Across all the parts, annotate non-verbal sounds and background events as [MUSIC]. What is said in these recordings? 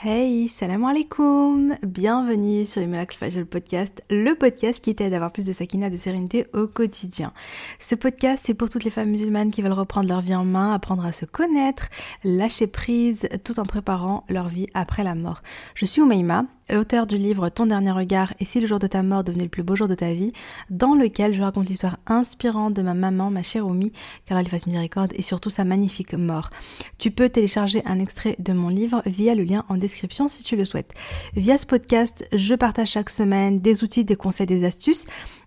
Hey, salam alaikum Bienvenue sur Imalac Fajal Podcast, le podcast qui t'aide à avoir plus de sakina, de sérénité au quotidien. Ce podcast, c'est pour toutes les femmes musulmanes qui veulent reprendre leur vie en main, apprendre à se connaître, lâcher prise, tout en préparant leur vie après la mort. Je suis Oumaima, l'auteur du livre Ton dernier regard et si le jour de ta mort devenait le plus beau jour de ta vie, dans lequel je raconte l'histoire inspirante de ma maman, ma chère Oumi, car elle fasse et surtout sa magnifique mort. Tu peux télécharger un extrait de mon livre via le lien en description si tu le souhaites. Via ce podcast, je partage chaque semaine des outils, des conseils, des astuces,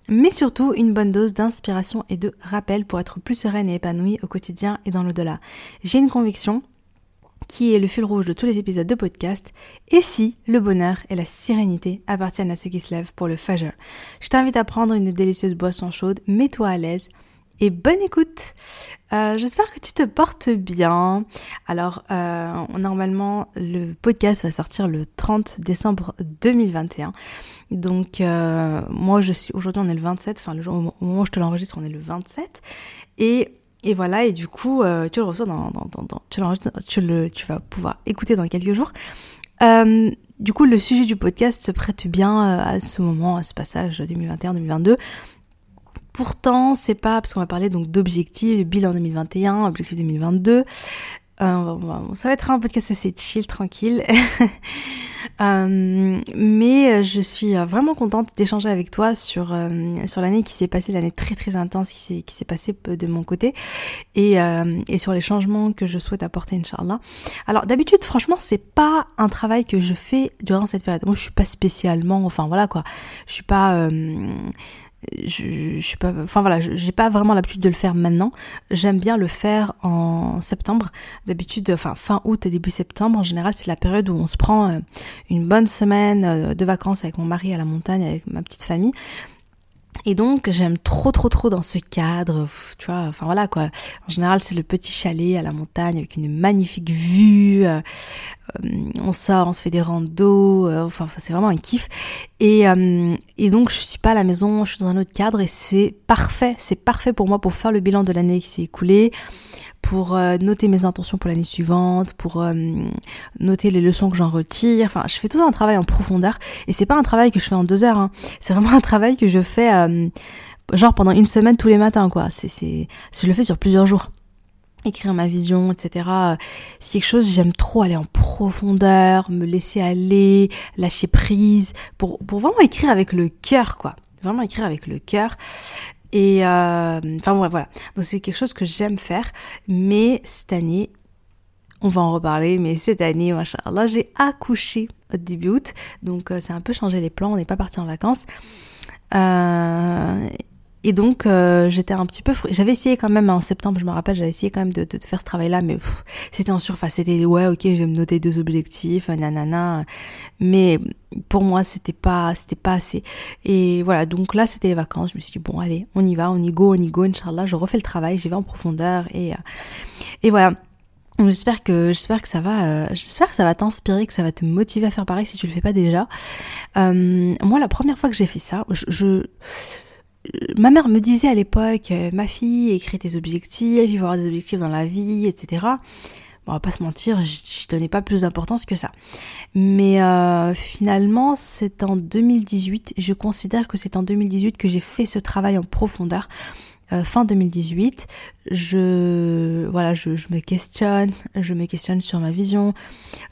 mais surtout une bonne dose d'inspiration et de rappel pour être plus sereine et épanouie au quotidien et dans l'au-delà. J'ai une conviction, qui est le fil rouge de tous les épisodes de podcast, et si le bonheur et la sérénité appartiennent à ceux qui se lèvent pour le Fajr. Je t'invite à prendre une délicieuse boisson chaude, mets-toi à l'aise, et bonne écoute. Euh, J'espère que tu te portes bien. Alors, euh, normalement, le podcast va sortir le 30 décembre 2021. Donc, euh, moi, je suis aujourd'hui, on est le 27. Enfin, le jour, au moment où je te l'enregistre, on est le 27. Et et voilà, et du coup, euh, tu le reçois dans, dans, dans, tu, tu, le, tu vas pouvoir écouter dans quelques jours. Euh, du coup, le sujet du podcast se prête bien euh, à ce moment, à ce passage 2021-2022. Pourtant, c'est pas parce qu'on va parler donc d'objectifs, bilan 2021, objectif 2022. Euh, ça va être un podcast assez chill, tranquille. [LAUGHS] Euh, mais je suis vraiment contente d'échanger avec toi sur euh, sur l'année qui s'est passée, l'année très très intense qui s'est qui s'est passée de mon côté et et sur les changements que je souhaite apporter inchallah. Alors d'habitude franchement, c'est pas un travail que je fais durant cette période. Moi, je suis pas spécialement enfin voilà quoi. Je suis pas je, je suis pas enfin voilà j'ai pas vraiment l'habitude de le faire maintenant. J'aime bien le faire en septembre. D'habitude enfin fin août et début septembre en général c'est la période où on se prend euh, une bonne semaine euh, de vacances avec mon mari à la montagne avec ma petite famille et donc j'aime trop trop trop dans ce cadre, tu vois, enfin voilà quoi. En général c'est le petit chalet à la montagne avec une magnifique vue. Euh, euh, on sort, on se fait des randos, euh, enfin, c'est vraiment un kiff. Et, et donc je suis pas à la maison, je suis dans un autre cadre et c'est parfait, c'est parfait pour moi pour faire le bilan de l'année qui s'est écoulée, pour euh, noter mes intentions pour l'année suivante, pour euh, noter les leçons que j'en retire. Enfin, je fais tout un travail en profondeur et c'est pas un travail que je fais en deux heures. Hein. C'est vraiment un travail que je fais euh, pendant une semaine tous les matins quoi. C'est je le fais sur plusieurs jours. Écrire ma vision, etc. C'est quelque chose j'aime trop aller en profondeur, me laisser aller, lâcher prise, pour pour vraiment écrire avec le cœur quoi. Vraiment écrire avec le cœur. Et euh, enfin bon, voilà. Donc c'est quelque chose que j'aime faire. Mais cette année, on va en reparler, mais cette année, machallah, j'ai accouché au début août. Donc euh, ça a un peu changé les plans, on n'est pas parti en vacances. Euh, et donc euh, j'étais un petit peu, j'avais essayé quand même en septembre, je me rappelle, j'avais essayé quand même de, faire ce travail-là, mais c'était en surface, c'était ouais, ok, je vais me noter deux objectifs, nanana, mais pour moi c'était pas, c'était pas assez. Et voilà, donc là c'était les vacances, je me suis dit bon allez, on y va, on y go, on y go, inchallah, je refais le travail, j'y vais en profondeur et euh, et voilà. J'espère que j'espère que ça va euh, j'espère que ça va t'inspirer que ça va te motiver à faire pareil si tu le fais pas déjà. Euh, moi la première fois que j'ai fait ça, je ma mère me disait à l'époque, euh, ma fille, écris tes objectifs, il faut avoir des objectifs dans la vie, etc. Bon, on va pas se mentir, je donnais pas plus d'importance que ça. Mais euh, finalement, c'est en 2018, je considère que c'est en 2018 que j'ai fait ce travail en profondeur. Euh, fin 2018, je voilà, je, je, me questionne, je me questionne sur ma vision,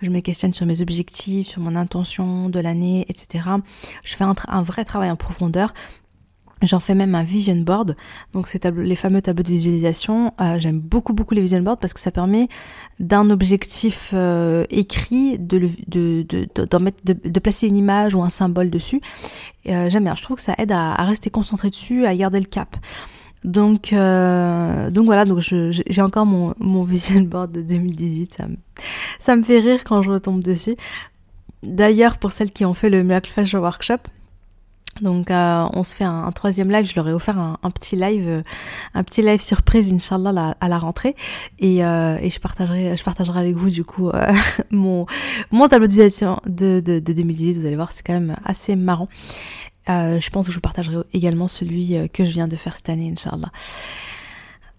je me questionne sur mes objectifs, sur mon intention de l'année, etc. Je fais un, un vrai travail en profondeur J'en fais même un vision board, donc c'est les fameux tableaux de visualisation. Euh, J'aime beaucoup beaucoup les vision boards parce que ça permet d'un objectif euh, écrit de, de, de, de, mettre, de, de, placer une image ou un symbole dessus. Euh, J'aime bien. Je trouve que ça aide à, à, rester concentré dessus, à garder le cap. Donc euh, donc voilà, donc j'ai encore mon, mon vision board de 2018. Ça me, ça me fait rire quand je retombe dessus. D'ailleurs, pour celles qui ont fait le Miracle Flash Workshop, donc euh, on se fait un, troisième live, je leur ai offert un, petit live, euh, un petit live surprise, Inch'Allah, à la rentrée. Et, euh, et je partagerai je partagerai avec vous du coup [LAUGHS] mon, mon tableau de, de, de, de 2018, vous allez voir, c'est quand même assez marrant. je pense que je vous partagerai également celui que je viens de faire cette année, Inch'Allah.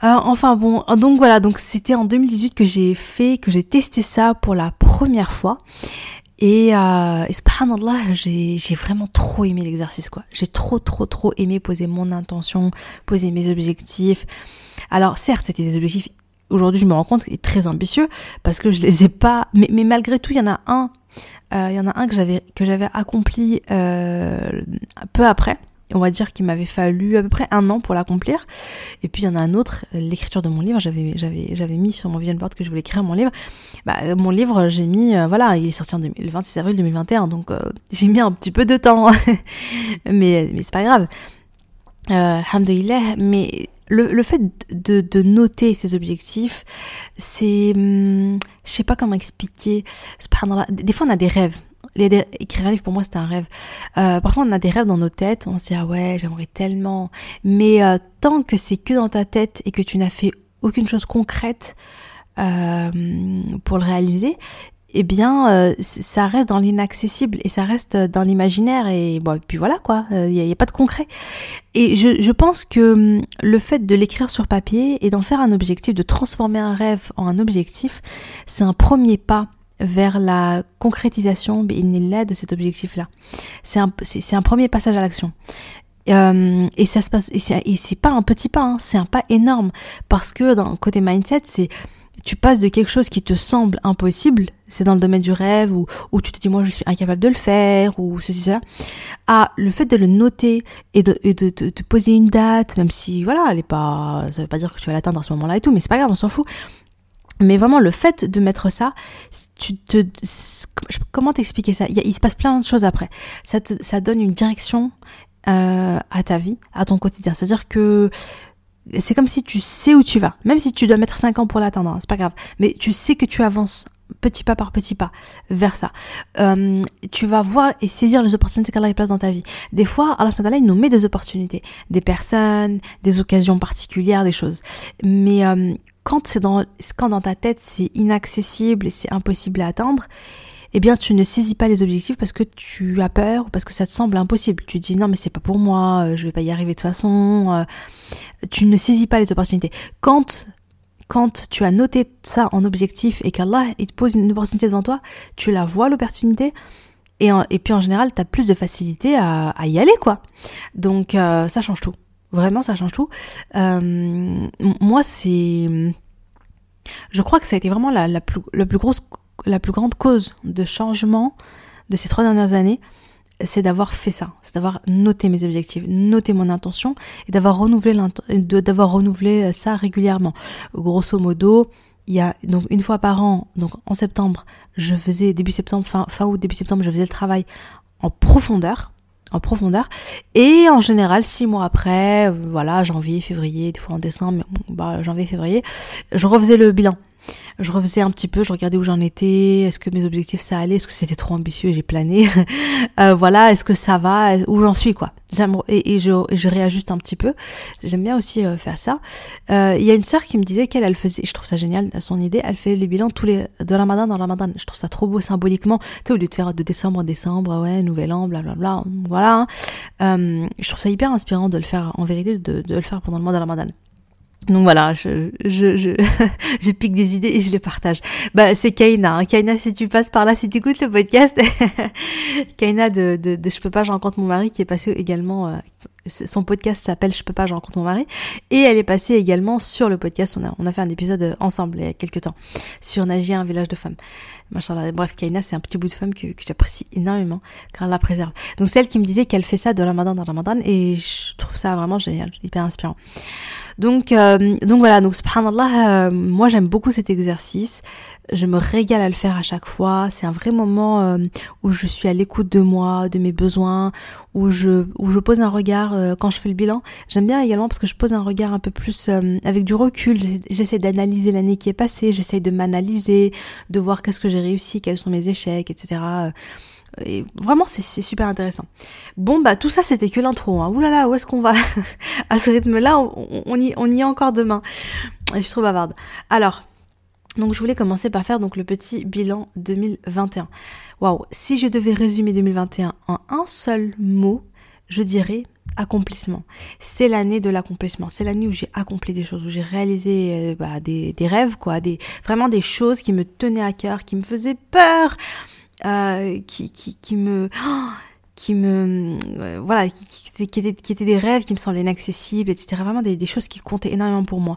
enfin bon, donc voilà, donc c'était en 2018 que j'ai fait, que j'ai testé ça pour la première fois. Et, euh, et subhanallah, j'ai, j'ai vraiment trop aimé l'exercice, quoi. J'ai trop, trop, trop aimé poser mon intention, poser mes objectifs. Alors, certes, c'était des objectifs, aujourd'hui, je me rends compte, très ambitieux, parce que je les ai pas, mais, mais malgré tout, il y en a un, euh, il y en a un que j'avais, que j'avais accompli, euh, peu après on va dire qu'il m'avait fallu à peu près un an pour l'accomplir. Et puis il y en a un autre, l'écriture de mon livre, j'avais j'avais j'avais mis sur mon vision board que je voulais écrire mon livre. Bah, mon livre, j'ai mis euh, voilà, il est sorti en le 26 avril 2021, donc euh, [LAUGHS] j'ai mis un petit peu de temps, [LAUGHS] mais mais c'est pas grave. Euh, mais le, le fait de, de noter ses objectifs, c'est, hum, je sais pas comment expliquer. Des fois, on a des rêves écrire un livre pour moi c'était un rêve. Euh, parfois on a des rêves dans nos têtes, on se dit ah ouais j'aimerais tellement, mais euh, tant que c'est que dans ta tête et que tu n'as fait aucune chose concrète euh, pour le réaliser, eh bien euh, ça reste dans l'inaccessible et ça reste dans l'imaginaire et bon et puis voilà quoi, il n'y a, a, pas de concret. Et je, je pense que hum, le fait de l'écrire sur papier et d'en faire un objectif, de transformer un rêve en un objectif, c'est un premier pas vers la concrétisation de cet objectif-là. C'est un, premier passage à l'action. Euh, et ça se passe, et c'est, pas un petit pas, hein, c'est un pas énorme parce que dans côté mindset, c'est tu passes de quelque chose qui te semble impossible, c'est dans le domaine du rêve ou tu te dis moi je suis incapable de le faire ou ceci cela, à le fait de le noter et de, de poser une date, même si voilà elle est pas, ça veut pas dire que tu vas l'atteindre à ce moment-là et tout, mais c'est pas grave, on s'en fout. Mais vraiment, le fait de mettre ça, tu te, comment t'expliquer ça? Il, se passe plein de choses après. Ça te, ça donne une direction euh, à ta vie, à ton quotidien. C'est-à-dire que c'est comme si tu sais où tu vas, même si tu dois mettre 5 ans pour l'atteindre, c'est pas grave. Mais tu sais que tu avances petit pas par petit pas vers ça. Euh, tu vas voir et saisir les opportunités qu'Allah place dans ta vie. Des fois, Allah il nous met des opportunités, des personnes, des occasions particulières, des choses. Mais euh, quand c'est dans, quand dans ta tête c'est inaccessible et c'est impossible à atteindre, eh bien tu ne saisis pas les objectifs parce que tu as peur ou parce que ça te semble impossible. Tu te dis non mais c'est pas pour moi, euh, je vais pas y arriver de toute façon. Euh. Tu ne saisis pas les opportunités. Quand quand tu as noté ça en objectif et qu'Allah il te pose une opportunité devant toi, tu la vois l'opportunité et, puis en général tu as plus de facilité à, à, y aller quoi. Donc euh, ça change tout. Vraiment, ça change tout. Euh, moi, c'est, je crois que ça a été vraiment la, plus, grosse, la plus grande cause de changement de ces trois dernières années, c'est d'avoir fait ça, c'est d'avoir noté mes objectifs, noté mon intention et d'avoir renouvelé d'avoir renouvelé ça régulièrement. Grosso modo, il y a donc une fois par an, donc en septembre, je faisais début septembre, fin août, début septembre, je faisais le travail en profondeur en profondeur. Et en général, six mois après, euh, voilà, janvier, février, des fois en décembre, bah, janvier, février, je refaisais le bilan je refaisais un petit peu, je regardais où j'en étais, est-ce que mes objectifs ça allait, est-ce que c'était trop ambitieux j'ai plané, [LAUGHS] euh, voilà, est-ce que ça va, où j'en suis quoi. Et, et, je, je réajuste un petit peu. J'aime bien aussi euh, faire ça. Euh, il y a une sœur qui me disait qu'elle, elle faisait, je trouve ça génial, son idée, elle fait les bilans tous les de Ramadan dans Ramadan. Je trouve ça trop beau symboliquement. Tu sais, au lieu de faire de décembre en décembre, ouais, nouvel an, blablabla, voilà. Hein. je trouve ça hyper inspirant de le faire en vérité, de, de le faire pendant le mois de Ramadan. Donc voilà, je, je, je, [LAUGHS] je, pique des idées et je les partage. Bah, c'est Kaina. Hein. Kaina, si tu passes par là, si tu écoutes le podcast, [LAUGHS] Kaina de, de, de, Je peux pas, je rencontre mon mari qui est passé également. Euh, son podcast s'appelle Je peux pas, je rencontre mon mari. Et elle est passée également sur le podcast. On a, on a fait un épisode ensemble il y a quelques temps sur Nagia, un village de femmes. Bref, Kaina, c'est un petit bout de femme que, que j'apprécie énormément, car elle la préserve. Donc, celle qui me disait qu'elle fait ça de Ramadan dans Ramadan, et je trouve ça vraiment génial, hyper inspirant. Donc, euh, donc voilà, donc subhanallah, euh, moi j'aime beaucoup cet exercice. Je me régale à le faire à chaque fois. C'est un vrai moment euh, où je suis à l'écoute de moi, de mes besoins, où je, où je pose un regard quand je fais le bilan. J'aime bien également parce que je pose un regard un peu plus avec du recul. J'essaie d'analyser l'année qui est passée, j'essaie de m'analyser, de voir qu'est-ce que j'ai réussi, quels sont mes échecs, etc. Et vraiment, c'est super intéressant. Bon, bah tout ça, c'était que l'intro. Hein. Ouh là là, où est-ce qu'on va [LAUGHS] À ce rythme-là, on, y, on y est encore demain. Je suis trop bavarde. Alors, donc je voulais commencer par faire donc le petit bilan 2021. Waouh, si je devais résumer 2021 en un seul mot, je dirais accomplissement. C'est l'année de l'accomplissement. C'est l'année où j'ai accompli des choses, où j'ai réalisé euh, bah, des, des, rêves, quoi, des vraiment des choses qui me tenaient à cœur, qui me faisaient peur, qui, qui, me... [GASPS] qui me voilà qui, étaient, des rêves qui me semblaient inaccessibles etc vraiment des, choses qui comptaient énormément pour moi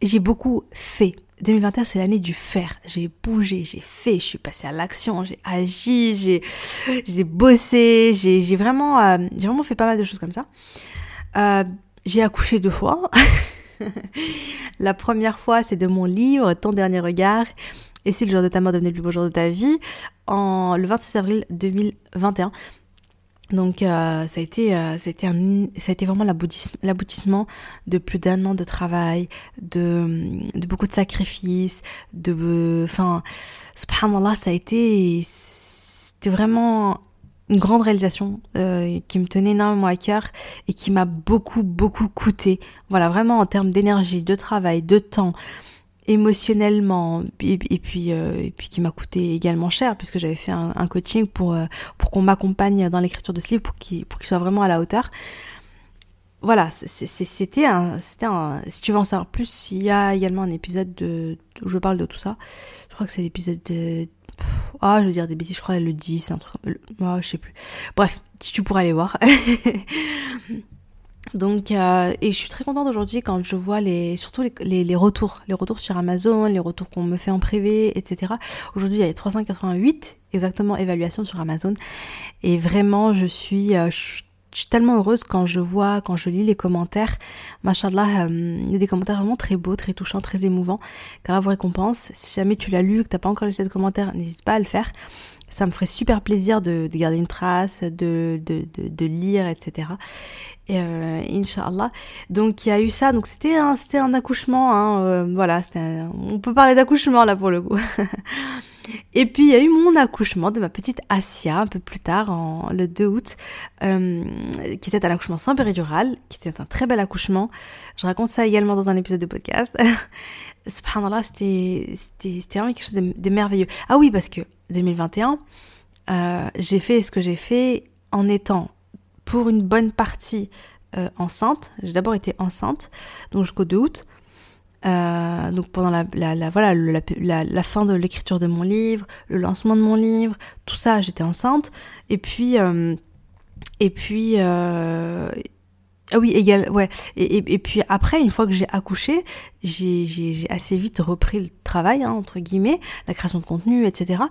j'ai beaucoup fait 2021, c'est l'année du faire. J'ai bougé, j'ai fait, je suis passée à l'action, j'ai agi, j'ai, j'ai bossé, j'ai, vraiment, euh, j'ai vraiment fait pas mal de choses comme ça. Euh, j'ai accouché deux fois. [LAUGHS] La première fois, c'est de mon livre, Ton dernier regard. Et si le jour de ta mort devenait le plus beau jour de ta vie, en le 26 avril 2021. Donc euh, ça a été euh, vraiment l'aboutissement de plus d'un an de travail, de, beaucoup de sacrifices, de enfin subhanallah ça a été c'était vraiment une grande réalisation euh, qui me tenait énormément à cœur et qui m'a beaucoup beaucoup coûté. Voilà, vraiment en termes d'énergie, de travail, de temps, émotionnellement et, puis euh, et puis qui m'a coûté également cher puisque j'avais fait un, coaching pour euh, pour qu'on m'accompagne dans l'écriture de ce livre pour qu'il pour qu'il soit vraiment à la hauteur. Voilà c'était un si tu veux en savoir plus il y a également un épisode de où je parle de tout ça. Je crois que c'est l'épisode de ah je veux dire des bêtises je crois le 10 un truc ah, je sais plus. Bref tu pourras aller voir [LAUGHS] Donc, euh, et je suis très contente aujourd'hui quand je vois les, surtout les, les, retours, les retours sur Amazon, les retours qu'on me fait en privé, etc. Aujourd'hui, il y a 388 exactement évaluations sur Amazon, et vraiment, je suis, euh, je suis tellement heureuse quand je vois, quand je lis les commentaires. Machallah, euh, il y a des commentaires vraiment très beaux, très touchants, très émouvants. Car là, vous récompense. Si jamais tu l'as lu, que t'as pas encore laissé de commentaire, n'hésite pas à le faire ça me ferait super plaisir de, de garder une trace, de, de, de, lire, etc. Et euh, Inch'Allah. Donc il y a eu ça, donc c'était un, un accouchement, hein, euh, voilà, c'était on peut parler d'accouchement là pour le coup. [LAUGHS] Et puis il y a eu mon accouchement de ma petite Asia un peu plus tard, en, le 2 août, euh, qui était un accouchement sans péridurale, qui était un très bel accouchement. Je raconte ça également dans un épisode de podcast. [LAUGHS] Subhanallah, c'était, vraiment quelque chose de, de merveilleux. Ah oui, parce que 2021, euh, j'ai fait ce que j'ai fait en étant pour une bonne partie euh, enceinte. J'ai d'abord été enceinte, donc jusqu'au 2 août. Euh, donc pendant la, la, voilà la, la, fin de l'écriture de mon livre, le lancement de mon livre, tout ça, j'étais enceinte. Et puis et puis ah oui, égal, ouais. Et, et, puis après, une fois que j'ai accouché, j'ai assez vite repris le travail, hein, entre guillemets, la création de contenu, etc.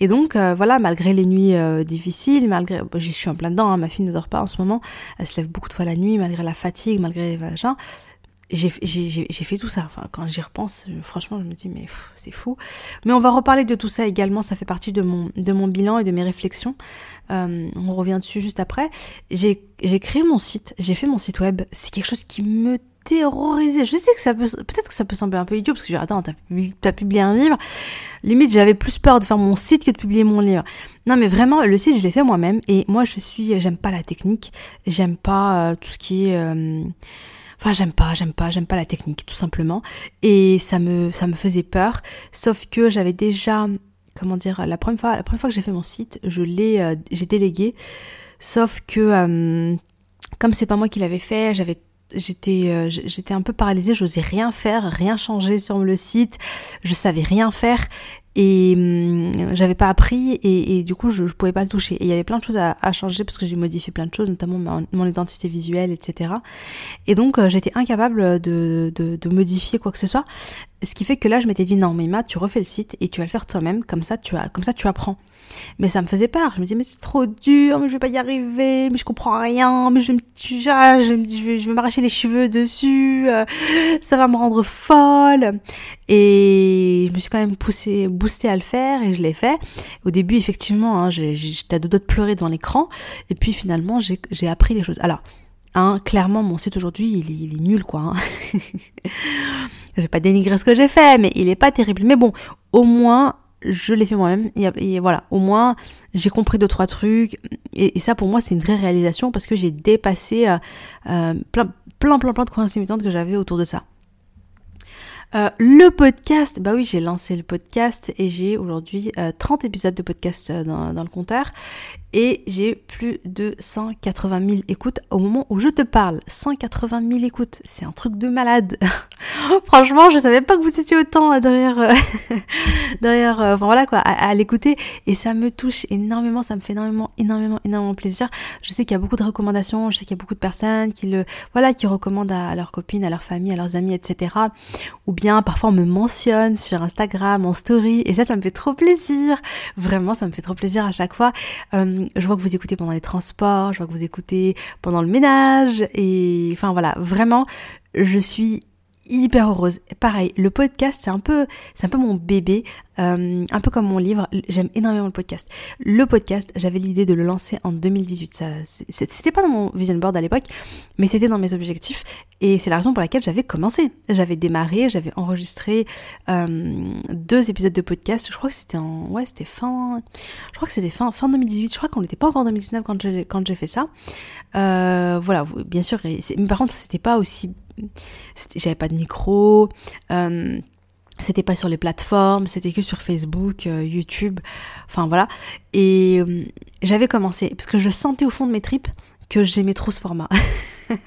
Et donc, euh, voilà, malgré les nuits euh, difficiles, malgré, je suis en plein dedans, hein, ma fille ne dort pas en ce moment, elle se lève beaucoup de fois la nuit, malgré la fatigue, malgré les vagins, j'ai fait tout ça. Enfin, quand j'y repense, euh, franchement, je me dis, mais c'est fou. Mais on va reparler de tout ça également. Ça fait partie de mon, de mon bilan et de mes réflexions. Euh, on revient dessus juste après. J'ai créé mon site. J'ai fait mon site web. C'est quelque chose qui me terrorisait. Je sais que ça peut, peut-être que ça peut sembler un peu idiot parce que je dis, attends, t'as publié, publié un livre. Limite, j'avais plus peur de faire mon site que de publier mon livre. Non, mais vraiment, le site, je l'ai fait moi-même. Et moi, je suis, j'aime pas la technique. J'aime pas euh, tout ce qui est, Enfin, j'aime pas, j'aime pas, j'aime pas la technique, tout simplement. Et ça me, faisait peur. Sauf que j'avais déjà, comment dire, la première fois, la première fois que j'ai fait mon site, je l'ai, euh, j'ai délégué. Sauf que, euh, comme c'est pas moi qui l'avais fait, j'étais euh, j'étais un peu paralysée, j'osais rien faire, rien changer sur le site, je savais rien faire et hum, j'avais pas appris et, et, du coup je, je pouvais pas le toucher. Et il y avait plein de choses à, changer parce que j'ai modifié plein de choses notamment mon, identité visuelle etc et donc euh, j'étais incapable de, de, de, modifier quoi que ce soit ce qui fait que là je m'étais dit non mais tu refais le site et tu vas le faire toi-même. Comme ça tu as comme ça tu apprends. Mais ça me faisait peur. Je me disais mais c'est trop dur mais je vais pas y arriver mais je comprends rien mais je me je, vais, je vais m'arracher les cheveux dessus euh, ça va me rendre folle. Et je me suis quand même poussée boostée à le faire et je l'ai fait. Au début effectivement hein, j'étais à deux doigts de pleurer devant l'écran. Et puis finalement j'ai appris des choses. Alors Hein, clairement, mon site aujourd'hui, il, il, est nul, quoi. Hein. [LAUGHS] je vais pas dénigrer ce que j'ai fait, mais il est pas terrible. Mais bon, au moins, je l'ai fait moi-même. Et, voilà, au moins, j'ai compris deux trois trucs. Et, ça, pour moi, c'est une vraie réalisation parce que j'ai dépassé euh, euh, plein, plein, plein, plein de croyances que j'avais autour de ça. Euh, le podcast, bah oui, j'ai lancé le podcast et j'ai aujourd'hui 30 épisodes de podcast dans, le compteur. Et j'ai plus de 180 000 écoutes au moment où je te parle. 180 000 écoutes, c'est un truc de malade. [LAUGHS] Franchement, je savais pas que vous étiez autant derrière, euh, [LAUGHS] derrière, euh, enfin voilà quoi, à, l'écouter et ça me touche énormément, ça me fait énormément, énormément, énormément plaisir. Je sais qu'il y a beaucoup de recommandations, je sais qu'il y a beaucoup de personnes qui le, voilà, qui recommandent à, leurs copines, à leurs familles, à leurs amis, etc. Ou bien parfois on me mentionne sur Instagram, en story et ça, ça me fait trop plaisir. Vraiment, ça me fait trop plaisir à chaque fois. Euh, je vois que vous écoutez pendant les transports, je vois que vous écoutez pendant le ménage et enfin voilà, vraiment, je suis hyper heureuse. Pareil, le podcast, c'est un peu, c'est un peu mon bébé, euh, un peu comme mon livre. J'aime énormément le podcast. Le podcast, j'avais l'idée de le lancer en 2018. Ça, c'était pas dans mon vision board à l'époque, mais c'était dans mes objectifs. Et c'est la raison pour laquelle j'avais commencé. J'avais démarré, j'avais enregistré euh, deux épisodes de podcast. Je crois que c'était en, ouais, c'était fin, je crois que c'était fin, fin 2018. Je crois qu'on n'était pas encore en 2019 quand j'ai, quand j'ai fait ça. Euh, voilà, bien sûr. mais par contre, c'était pas aussi j'avais pas de micro, euh, c'était pas sur les plateformes, c'était que sur Facebook, euh, YouTube, enfin voilà. Et euh, j'avais commencé, parce que je sentais au fond de mes tripes que j'aimais trop ce format. [LAUGHS]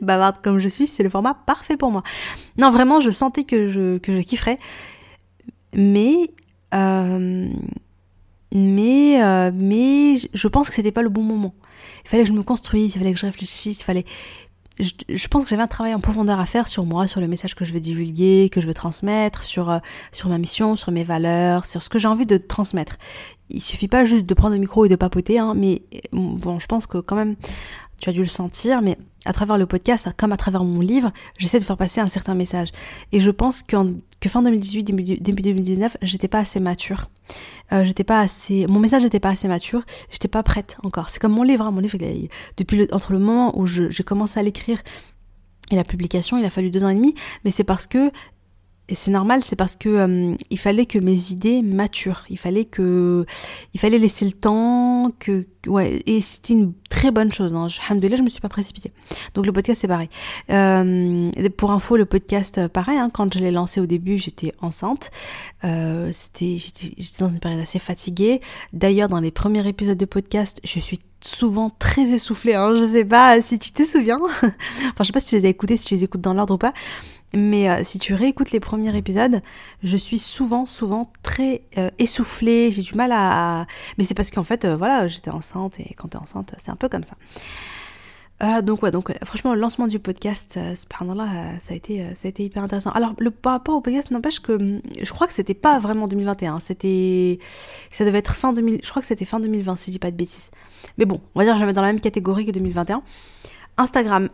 Bavarde comme je suis, c'est le format parfait pour moi. Non, vraiment, je sentais que je, que je kifferais. Mais, mais, mais je pense que c'était pas le bon moment. Il fallait que je me construise, il fallait que je réfléchisse, il fallait, je, pense que j'avais un travail en profondeur à faire sur moi, sur le message que je veux divulguer, que je veux transmettre, sur, euh, sur ma mission, sur mes valeurs, sur ce que j'ai envie de transmettre. Il suffit pas juste de prendre le micro et de papoter, hein, mais bon, je pense que quand même, tu as dû le sentir, mais à travers le podcast, comme à travers mon livre, j'essaie de faire passer un certain message. Et je pense que fin 2018, début, début 2019, j'étais pas assez mature. Euh, j'étais pas assez, mon message n'était pas assez mature. J'étais pas prête encore. C'est comme mon livre. Hein. Mon livre, depuis le, entre le moment où j'ai commencé à l'écrire et la publication, il a fallu deux ans et demi. Mais c'est parce que et c'est normal, c'est parce que euh, il fallait que mes idées maturent. Il fallait que, il fallait laisser le temps, que, ouais, et c'était une très bonne chose. Hein. Alhamdoulilah, je me suis pas précipitée. Donc le podcast c'est pareil. Euh, pour info, le podcast euh, pareil. Hein, quand je l'ai lancé au début, j'étais enceinte. C'était, j'étais, j'étais dans une période assez fatiguée. D'ailleurs, dans les premiers épisodes de podcast, je suis souvent très essoufflée. Hein. Je sais pas si tu te souviens. [LAUGHS] enfin, je sais pas si tu les as écoutés, si tu les écoutes dans l'ordre ou pas. Mais euh, si tu réécoutes les premiers épisodes, je suis souvent, souvent très euh, essoufflée. J'ai du mal à. Mais c'est parce qu'en fait, euh, voilà, j'étais enceinte et quand t'es enceinte, c'est un peu comme ça. donc ouais, donc franchement, le lancement du podcast, subhanallah, ça a été, ça a été hyper intéressant. Alors le par rapport au podcast, n'empêche que hum, je crois que c'était pas vraiment 2021, c'était, ça devait être fin 2000, je crois que c'était fin 2020 si je dis pas de bêtises. Mais bon, on va dire que je dans la même catégorie que 2021. Instagram,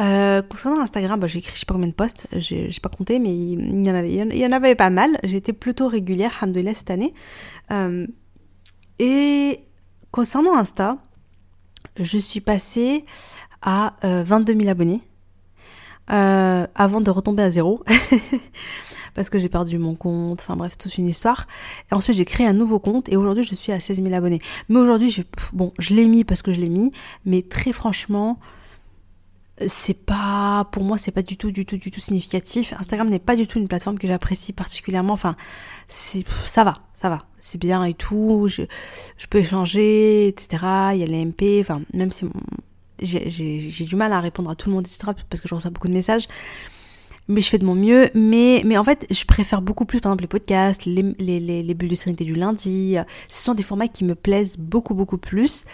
euh, concernant Instagram, bah, j'ai écrit je sais pas combien de posts, j'ai pas compté, mais il y en avait, pas mal. J'étais plutôt régulière, alhamdoulilah, cette année. Euh, et concernant Insta, je suis passée à 22 euh, 000 abonnés euh, avant de retomber à zéro. [LAUGHS] parce que j'ai perdu mon compte, enfin bref, toute une histoire. Ensuite j'ai créé un nouveau compte et aujourd'hui je suis à 16 000 abonnés. Mais aujourd'hui, bon, je l'ai mis parce que je l'ai mis, mais très franchement, c'est pas pour moi c'est pas du tout du tout du tout significatif. Instagram n'est pas du tout une plateforme que j'apprécie particulièrement. Enfin ça va ça va. C'est bien et tout. Je, je peux échanger etc il y a les MP enfin même si j'ai du mal à répondre à tout le monde etc parce que je reçois beaucoup de messages mais je fais de mon mieux. Mais, mais en fait, je préfère beaucoup plus, par exemple, les podcasts, les, les, les, les bulles de sérénité du lundi. Ce sont des formats qui me plaisent beaucoup, beaucoup plus.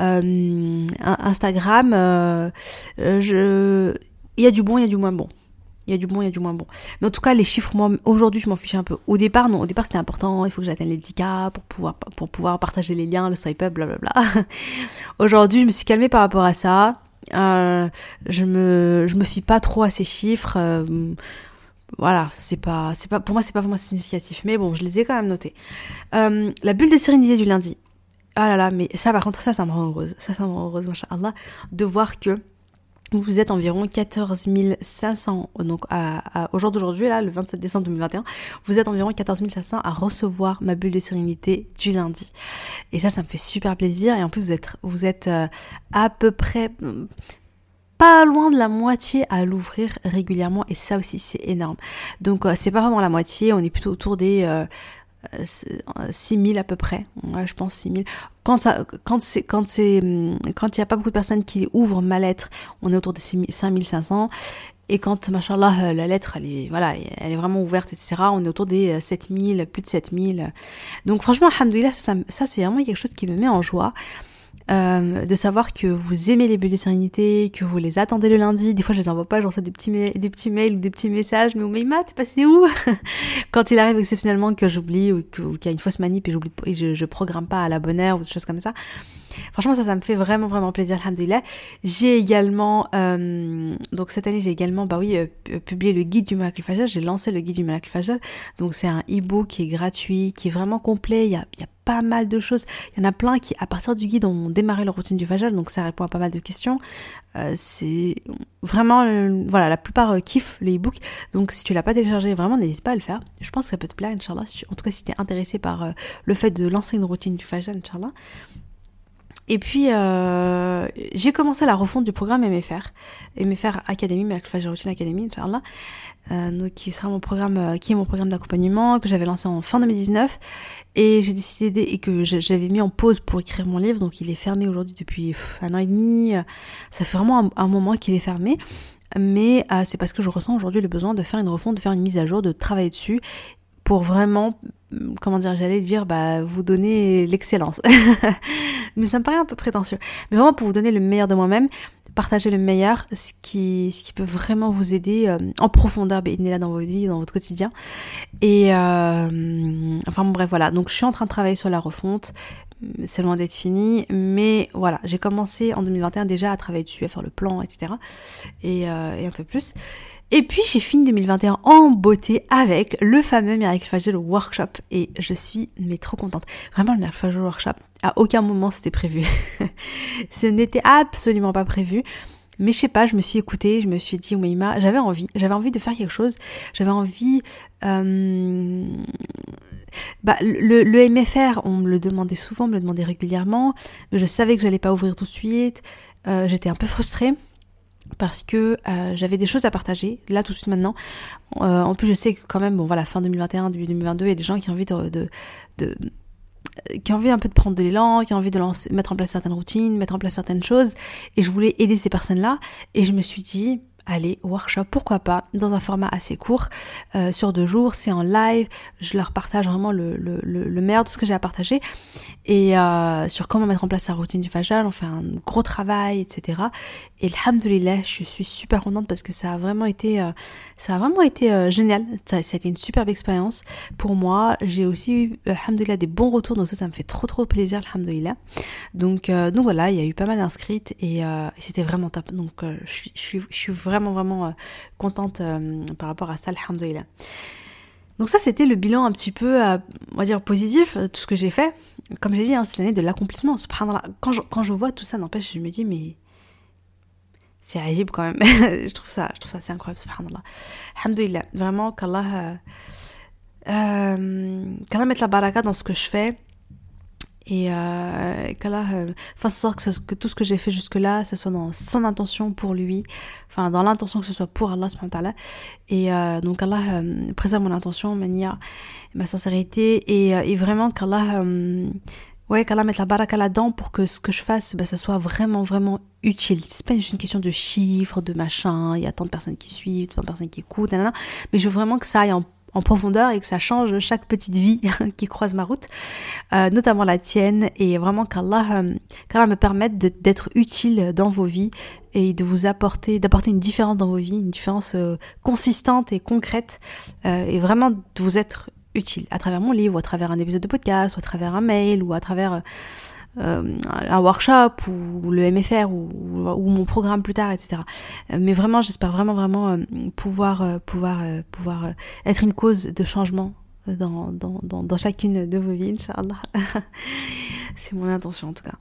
Euh, Instagram, euh, euh, je... il y a du bon, il y a du moins bon. Il y a du bon, il y a du moins bon. Mais en tout cas, les chiffres, moi, aujourd'hui, je m'en fiche un peu. Au départ, non. Au départ, c'était important. Il faut que j'atteigne les 10K pour pouvoir, pour pouvoir partager les liens, le swipe up, blablabla. [LAUGHS] aujourd'hui, je me suis calmée par rapport à ça. Euh, je me, je me fie pas trop à ces chiffres. voilà, c'est pas, c'est pas, pour moi, c'est pas vraiment significatif. Mais bon, je les ai quand même notés. la bulle de sérénité du lundi. Ah là là, mais ça par contre, ça, ça me rend heureuse. Ça, me rend heureuse, Allah, de voir que vous êtes environ 14 500, donc au jour d'aujourd'hui, là, le 27 décembre 2021, vous êtes environ 14 500 à recevoir ma bulle de sérénité du lundi. Et ça, ça me fait super plaisir. Et en plus, vous êtes, vous êtes euh, à peu près euh, pas loin de la moitié à l'ouvrir régulièrement. Et ça aussi, c'est énorme. Donc, euh, c'est pas vraiment la moitié, on est plutôt autour des 6000 à peu près. Ouais, je pense 6000. Quand ça, quand c'est, quand c'est, quand il n'y a pas beaucoup de personnes qui ouvrent ma lettre, on est autour des 5500. Et quand, machallah, la lettre, elle est, voilà, elle est vraiment ouverte, etc., on est autour des 7000, plus de 7000. Donc, franchement, alhamdoulilah, ça, ça c'est vraiment quelque chose qui me met en joie. Euh, de savoir que vous aimez les bulles de sérénité, que vous les attendez le lundi. Des fois, je les envoie pas, je reçois des petits, mails ou des petits messages. Mais Oumaima, t'es passé où? [LAUGHS] Quand il arrive exceptionnellement que j'oublie ou qu'il y a une fausse manip et, et je, je programme pas à la bonne heure ou des choses comme ça. Franchement, ça, ça me fait vraiment, vraiment plaisir, alhamdoulilah. J'ai également, euh, donc cette année, j'ai également, bah oui, euh, publié le guide du miracle fajal. J'ai lancé le guide du miracle fajal. Donc c'est un e-book qui est gratuit, qui est vraiment complet. Il y a, il y a pas mal de choses. Il y en a plein qui, à partir du guide, ont démarré leur routine du fajal. Donc ça répond à pas mal de questions. Euh, c'est vraiment, euh, voilà, la plupart euh, kiffent le e-book. Donc si tu l'as pas téléchargé, vraiment, n'hésite pas à le faire. Je pense que ça peut te plaire, Inch'Allah. en tout cas, si tu es intéressé par le fait de lancer une routine du fajal, Inch'Allah. Et puis, euh, j'ai commencé la refonte du programme MFR, MFR Academy, Malak Routine Academy, Inch'Allah, euh, donc qui sera mon programme, euh, qui est mon programme d'accompagnement que j'avais lancé en fin 2019, et j'ai décidé et que j'avais mis en pause pour écrire mon livre, donc il est fermé aujourd'hui depuis un an et demi. Ça fait vraiment un, moment qu'il est fermé. Mais euh, c'est parce que je ressens aujourd'hui le besoin de faire une refonte, de faire une mise à jour, de travailler dessus pour vraiment, comment dire, j'allais dire, bah, vous donner l'excellence. [LAUGHS] mais ça me paraît un peu prétentieux. Mais vraiment pour vous donner le meilleur de moi-même, partager le meilleur, ce qui, ce qui peut vraiment vous aider euh, en profondeur, ben, là dans votre vie, dans votre quotidien. Et euh, enfin bref, voilà. Donc je suis en train de travailler sur la refonte. C'est loin d'être fini, mais voilà, j'ai commencé en 2021 déjà à travailler dessus, à faire le plan, etc. Et, euh, et un peu plus. Et puis j'ai fini 2021 en beauté avec le fameux Miracle Fagel Workshop et je suis mais trop contente. Vraiment le Miracle Fagel Workshop, à aucun moment c'était prévu. [LAUGHS] Ce n'était absolument pas prévu. Mais je sais pas, je me suis écoutée, je me suis dit, Oumaima, j'avais envie, j'avais envie de faire quelque chose, j'avais envie... Euh, bah, le, MFR, on me le demandait souvent, on me le demandait régulièrement, mais je savais que j'allais pas ouvrir tout de suite, euh, j'étais un peu frustrée parce que euh, j'avais des choses à partager là tout de suite maintenant. Euh, en plus, je sais que quand même, bon voilà, fin 2021, début 2022, il y a des gens qui ont envie de, envie un peu de prendre de l'élan, qui ont envie de lancer, mettre en place certaines routines, mettre en place certaines choses, et je voulais aider ces personnes-là, et je me suis dit, allez, workshop, pourquoi pas, dans un format assez court, euh, sur deux jours, c'est en live, je leur partage vraiment le, le, le, meilleur de ce que j'ai à partager, et euh, sur comment mettre en place sa routine du Fajal, on fait un gros travail, etc. Et alhamdoulilah, je suis super contente parce que ça a vraiment été, euh, ça a vraiment été génial, ça, a été une superbe expérience pour moi, j'ai aussi eu, alhamdoulilah, des bons retours, donc ça, ça me fait trop trop plaisir, alhamdoulilah. Donc, donc voilà, il y a eu pas mal d'inscrites, et, c'était vraiment top, donc je, je suis vraiment vraiment, vraiment euh, contente euh, par rapport à ça, alhamdoulilah. Donc ça, c'était le bilan un petit peu, euh, on va dire, positif, tout ce que j'ai fait. Comme j'ai dit, hein, c'est l'année de l'accomplissement. Quand je, quand je vois tout ça, n'empêche, je me dis, mais c'est agib quand même. [LAUGHS] je trouve ça, je trouve ça assez incroyable, subhanallah. Alhamdoulilah. Vraiment, qu'Allah, euh, qu'Allah mette la baraka dans ce que je fais et euh, qu'Allah euh, fasse en sorte que, tout ce que j'ai fait jusque-là, ce soit dans son intention pour lui, enfin dans l'intention que ce soit pour Allah subhanahu Et euh, donc Allah euh, préserve mon intention, ma nia, ma sincérité, et, euh, et vraiment qu'Allah, ouais, qu'Allah mette la baraka là-dedans pour que ce que je fasse, ben, ça soit vraiment, vraiment utile. C'est pas juste une question de chiffres, de machin, il y a tant de personnes qui suivent, tant de personnes qui écoutent, mais je veux vraiment que ça aille en en profondeur et que ça change chaque petite vie [LAUGHS] qui croise ma route, euh, notamment la tienne, et vraiment qu'Allah, euh, me permette d'être utile dans vos vies et de vous apporter, d'apporter une différence dans vos vies, une différence euh, consistante et concrète, euh, et vraiment de vous être utile à travers mon livre, ou à travers un épisode de podcast, ou à travers un mail, ou à travers euh, un workshop ou le MFR ou, mon programme plus tard, etc. Euh, mais vraiment, j'espère vraiment vraiment euh, pouvoir pouvoir pouvoir être une cause de changement dans, dans, dans, chacune de vos vies, Inch'Allah. [LAUGHS] c'est mon intention en tout cas.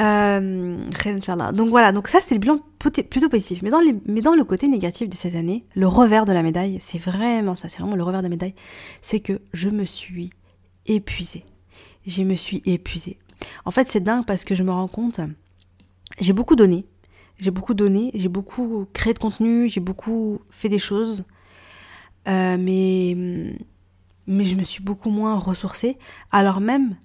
Euh, donc voilà, donc ça c'était le bilan plutôt positif. Mais dans le côté négatif de cette année, le revers de la médaille, c'est vraiment ça, c'est vraiment le revers de la médaille, c'est que je me suis épuisée. Je me suis épuisée. En fait, c'est dingue parce que je me rends compte, j'ai beaucoup donné. J'ai beaucoup donné, j'ai beaucoup créé de contenu, j'ai beaucoup fait des choses. Euh, mais, mais je me suis beaucoup moins ressourcée, alors même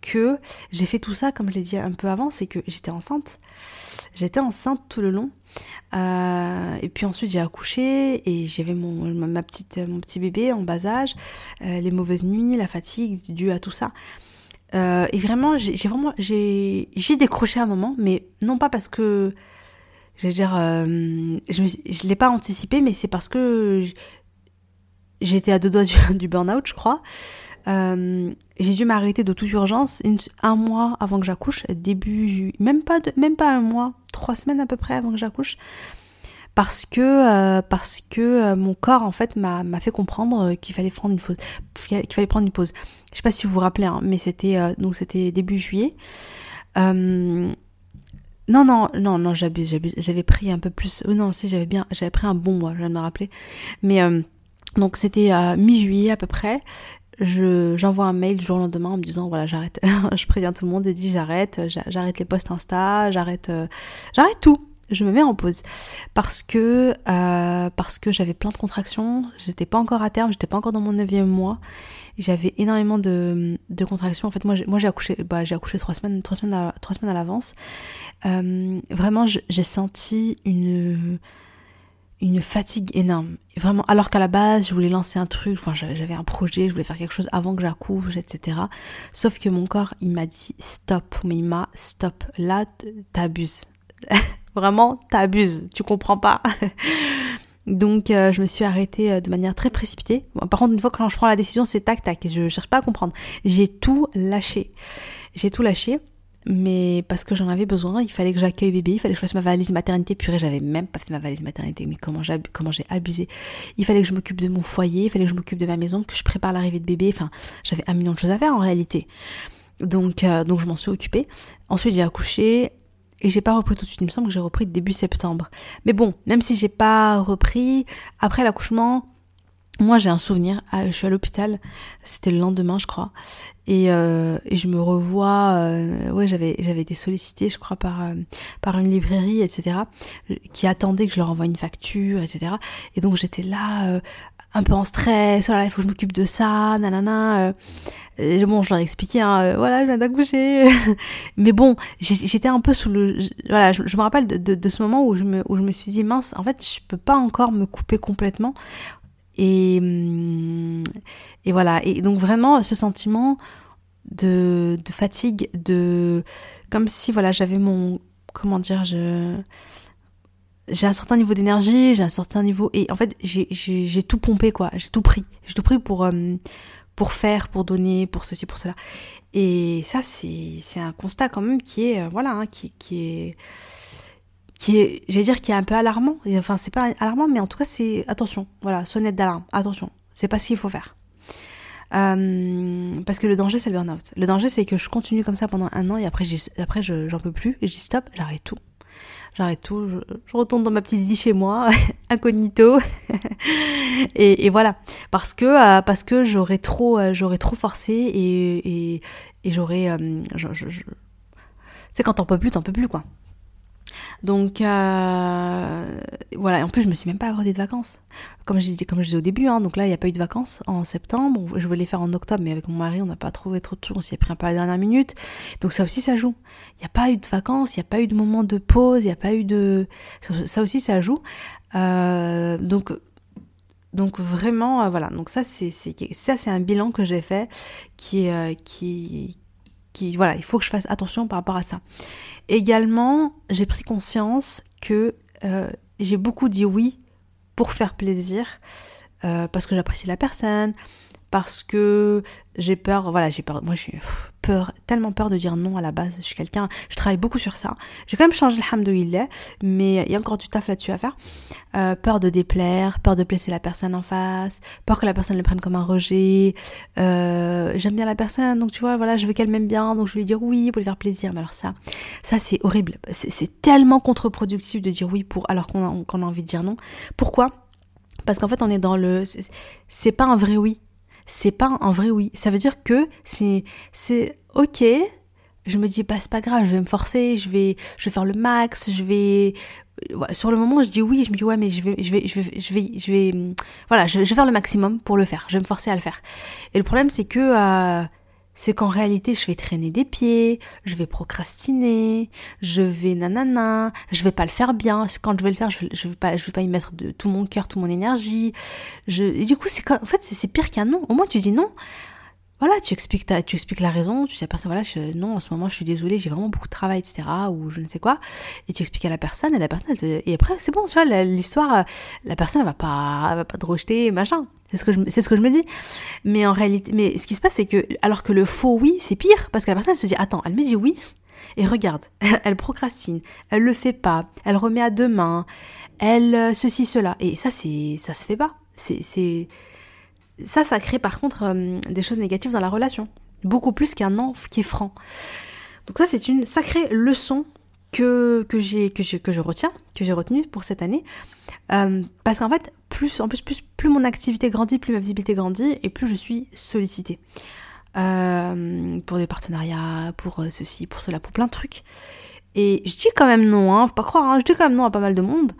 que j'ai fait tout ça, comme je l'ai dit un peu avant, c'est que j'étais enceinte. J'étais enceinte tout le long. Euh, et puis ensuite j'ai accouché et j'avais mon ma petite mon petit bébé en bas âge, euh, les mauvaises nuits, la fatigue due à tout ça. Euh, et vraiment j'ai vraiment j'ai décroché un moment, mais non pas parce que je dire je je l'ai pas anticipé, mais c'est parce que j'étais à deux doigts [LAUGHS] du, burn-out, je crois. Euh, j'ai dû m'arrêter de toute urgence un mois avant que j'accouche, début même pas même pas un mois, trois semaines à peu près avant que j'accouche, parce que euh, parce que euh, mon corps en fait m'a fait comprendre qu'il fallait prendre une pause, qu'il fallait prendre une pause. Je sais pas si vous vous rappelez, hein, mais c'était donc c'était début juillet. non non non non j'abuse j'abuse. J'avais pris un peu plus oh non si j'avais bien j'avais pris un bon mois je viens de me rappeler. Mais donc c'était mi-juillet à peu près. Je j'envoie un mail du jour au lendemain en me disant voilà j'arrête. [LAUGHS] Je préviens tout le monde et dis j'arrête j'arrête les posts insta j'arrête euh, j'arrête tout je me mets en pause parce que euh, parce que j'avais plein de contractions j'étais pas encore à terme j'étais pas encore dans mon neuvième mois j'avais énormément de, de contractions en fait moi j'ai, moi j'ai accouché bah j'ai accouché trois semaines trois semaines à, trois semaines à l'avance euh, vraiment j'ai senti une une fatigue énorme. Vraiment, alors qu'à la base, je voulais lancer un truc, enfin, j'avais un projet, je voulais faire quelque chose avant que j'accouche, etc. Sauf que mon corps, il m'a dit stop, mais il m'a stop. Là, t'abuses. [LAUGHS] Vraiment, t'abuses. Tu comprends pas. [LAUGHS] Donc, euh, je me suis arrêtée euh, de manière très précipitée. par contre, une fois que je prends la décision, c'est tac tac. Je cherche pas à comprendre. J'ai tout lâché. J'ai tout lâché mais parce que j'en avais besoin, il fallait que j'accueille bébé, il fallait que je fasse ma valise maternité, purée, j'avais même pas fait ma valise maternité, mais comment j'ai comment j'ai abusé. Il fallait que je m'occupe de mon foyer, il fallait que je m'occupe de ma maison, que je prépare l'arrivée de bébé, enfin, j'avais un million de choses à faire en réalité. Donc euh, donc je m'en suis occupée. Ensuite, j'ai accouché et j'ai pas repris tout de suite, il me semble que j'ai repris début septembre. Mais bon, même si j'ai pas repris après l'accouchement, moi j'ai un souvenir, ah, je suis à l'hôpital, c'était le lendemain je crois, et, euh, et je me revois, euh, ouais j'avais été sollicitée je crois par euh, par une librairie etc qui attendait que je leur envoie une facture etc et donc j'étais là un peu en stress, voilà il faut que je m'occupe de ça, nanana. Et bon je leur ai expliqué, hein, voilà je viens d'accoucher, [LAUGHS] mais bon j'étais un peu sous le, voilà je, me rappelle de, ce moment où je me suis dit mince en fait je peux pas encore me couper complètement et, hum, et voilà. Et donc vraiment ce sentiment de, fatigue, de comme si voilà j'avais mon comment dire j'ai un certain niveau d'énergie, j'ai un certain niveau et en fait j'ai tout pompé quoi, j'ai tout pris, j'ai tout pris pour hum, pour faire, pour donner, pour ceci, pour cela. Et ça c'est un constat quand même qui est euh, voilà hein, qui qui est qui est, j'allais dire, qui est un peu alarmant. Enfin, c'est pas alarmant, mais en tout cas, c'est attention. Voilà, sonnette d'alarme. Attention, c'est pas ce qu'il faut faire. Euh, parce que le danger, c'est le burn-out. Le danger, c'est que je continue comme ça pendant un an et après, j'en peux plus et je dis stop, j'arrête tout. J'arrête tout, je, retourne dans ma petite vie chez moi, [LAUGHS] incognito, [LAUGHS] et, voilà, parce que euh, j'aurais trop euh, j'aurais trop forcé et et, et j'aurais, je... c'est quand t'en peux plus, t'en peux plus quoi. Donc euh, voilà, en plus je me suis même pas accordé de vacances. Comme je disais, comme je disais au début, hein, donc là il n'y a pas eu de vacances en septembre. Je voulais les faire en octobre, mais avec mon mari on n'a pas trouvé trop de choses, on s'y est pris un peu à la dernière minute. Donc ça aussi ça joue. Il n'y a pas eu de vacances, il n'y a pas eu de moment de pause, il n'y a pas eu de... Ça aussi ça joue. Euh, donc donc vraiment euh, voilà donc ça c'est ça c'est un bilan que j'ai fait qui est qui qui voilà il faut que je fasse attention par rapport à ça Également, j'ai pris conscience que euh, j'ai beaucoup dit oui pour faire plaisir, euh, parce que j'apprécie la personne, parce que j'ai peur, voilà, j'ai peur, moi j'ai peur, tellement peur de dire non à la base, je suis quelqu'un, je travaille beaucoup sur ça, j'ai quand même changé alhamdoulilah, mais il y a encore du taf là-dessus à faire, euh, peur de déplaire, peur de blesser la personne en face, peur que la personne le prenne comme un rejet, euh, j'aime bien la personne, donc tu vois, voilà, je veux qu'elle m'aime bien, donc je vais lui dire oui pour lui faire plaisir, mais alors ça, ça c'est horrible, c'est tellement contre-productif de dire oui pour, alors qu'on a, envie de dire non, pourquoi? Parce qu'en fait, on est dans le. C'est pas un vrai oui c'est pas un vrai oui. Ça veut dire que c'est, c'est ok. Je me dis, bah, c'est pas grave, je vais me forcer, je vais, je vais faire le max, je vais, sur le moment, je dis oui, je me dis ouais, mais je vais, je vais, je vais, je vais, je vais, voilà, je, vais faire le maximum pour le faire. Je vais me forcer à le faire. Et le problème, c'est que euh, c'est qu'en réalité, je vais traîner des pieds, je vais procrastiner, je vais nanana, je vais pas le faire bien. Quand je vais le faire, je, je vais pas, je vais pas y mettre de tout mon cœur, toute mon énergie. Je, du coup, c'est en fait, c'est pire qu'un non. Au moins, tu dis non voilà, tu expliques, tu expliques la raison, tu dis à la personne, voilà, non, en ce moment, je suis désolée, j'ai vraiment beaucoup de travail, etc., ou je ne sais quoi, et tu expliques à la personne, et la personne, et après, c'est bon, tu vois, l'histoire, euh, la personne, elle va pas, va pas te rejeter, machin. C'est ce que je, c'est ce que je me dis. Mais en réalité, mais ce qui se passe, c'est que, alors que le faux oui, c'est pire, parce que la personne, elle se dit, attends, elle me dit oui, et regarde, [LAUGHS] elle procrastine, elle le fait pas, elle remet à demain, elle, euh, ceci, cela, et ça, c'est, ça se fait pas. C'est, c'est, ça, ça crée par contre euh, des choses négatives dans la relation. Beaucoup plus qu'un non qui est franc. Donc ça, c'est une sacrée leçon que, que, j'ai, que, je, que je retiens, que j'ai retenue pour cette année. Euh, parce qu'en fait, plus, en plus, plus, plus mon activité grandit, plus ma visibilité grandit, et plus je suis sollicitée. Euh, pour des partenariats, pour ceci, pour cela, pour plein de trucs. Et je dis quand même non, hein, faut pas croire, hein, je dis quand même non à pas mal de monde.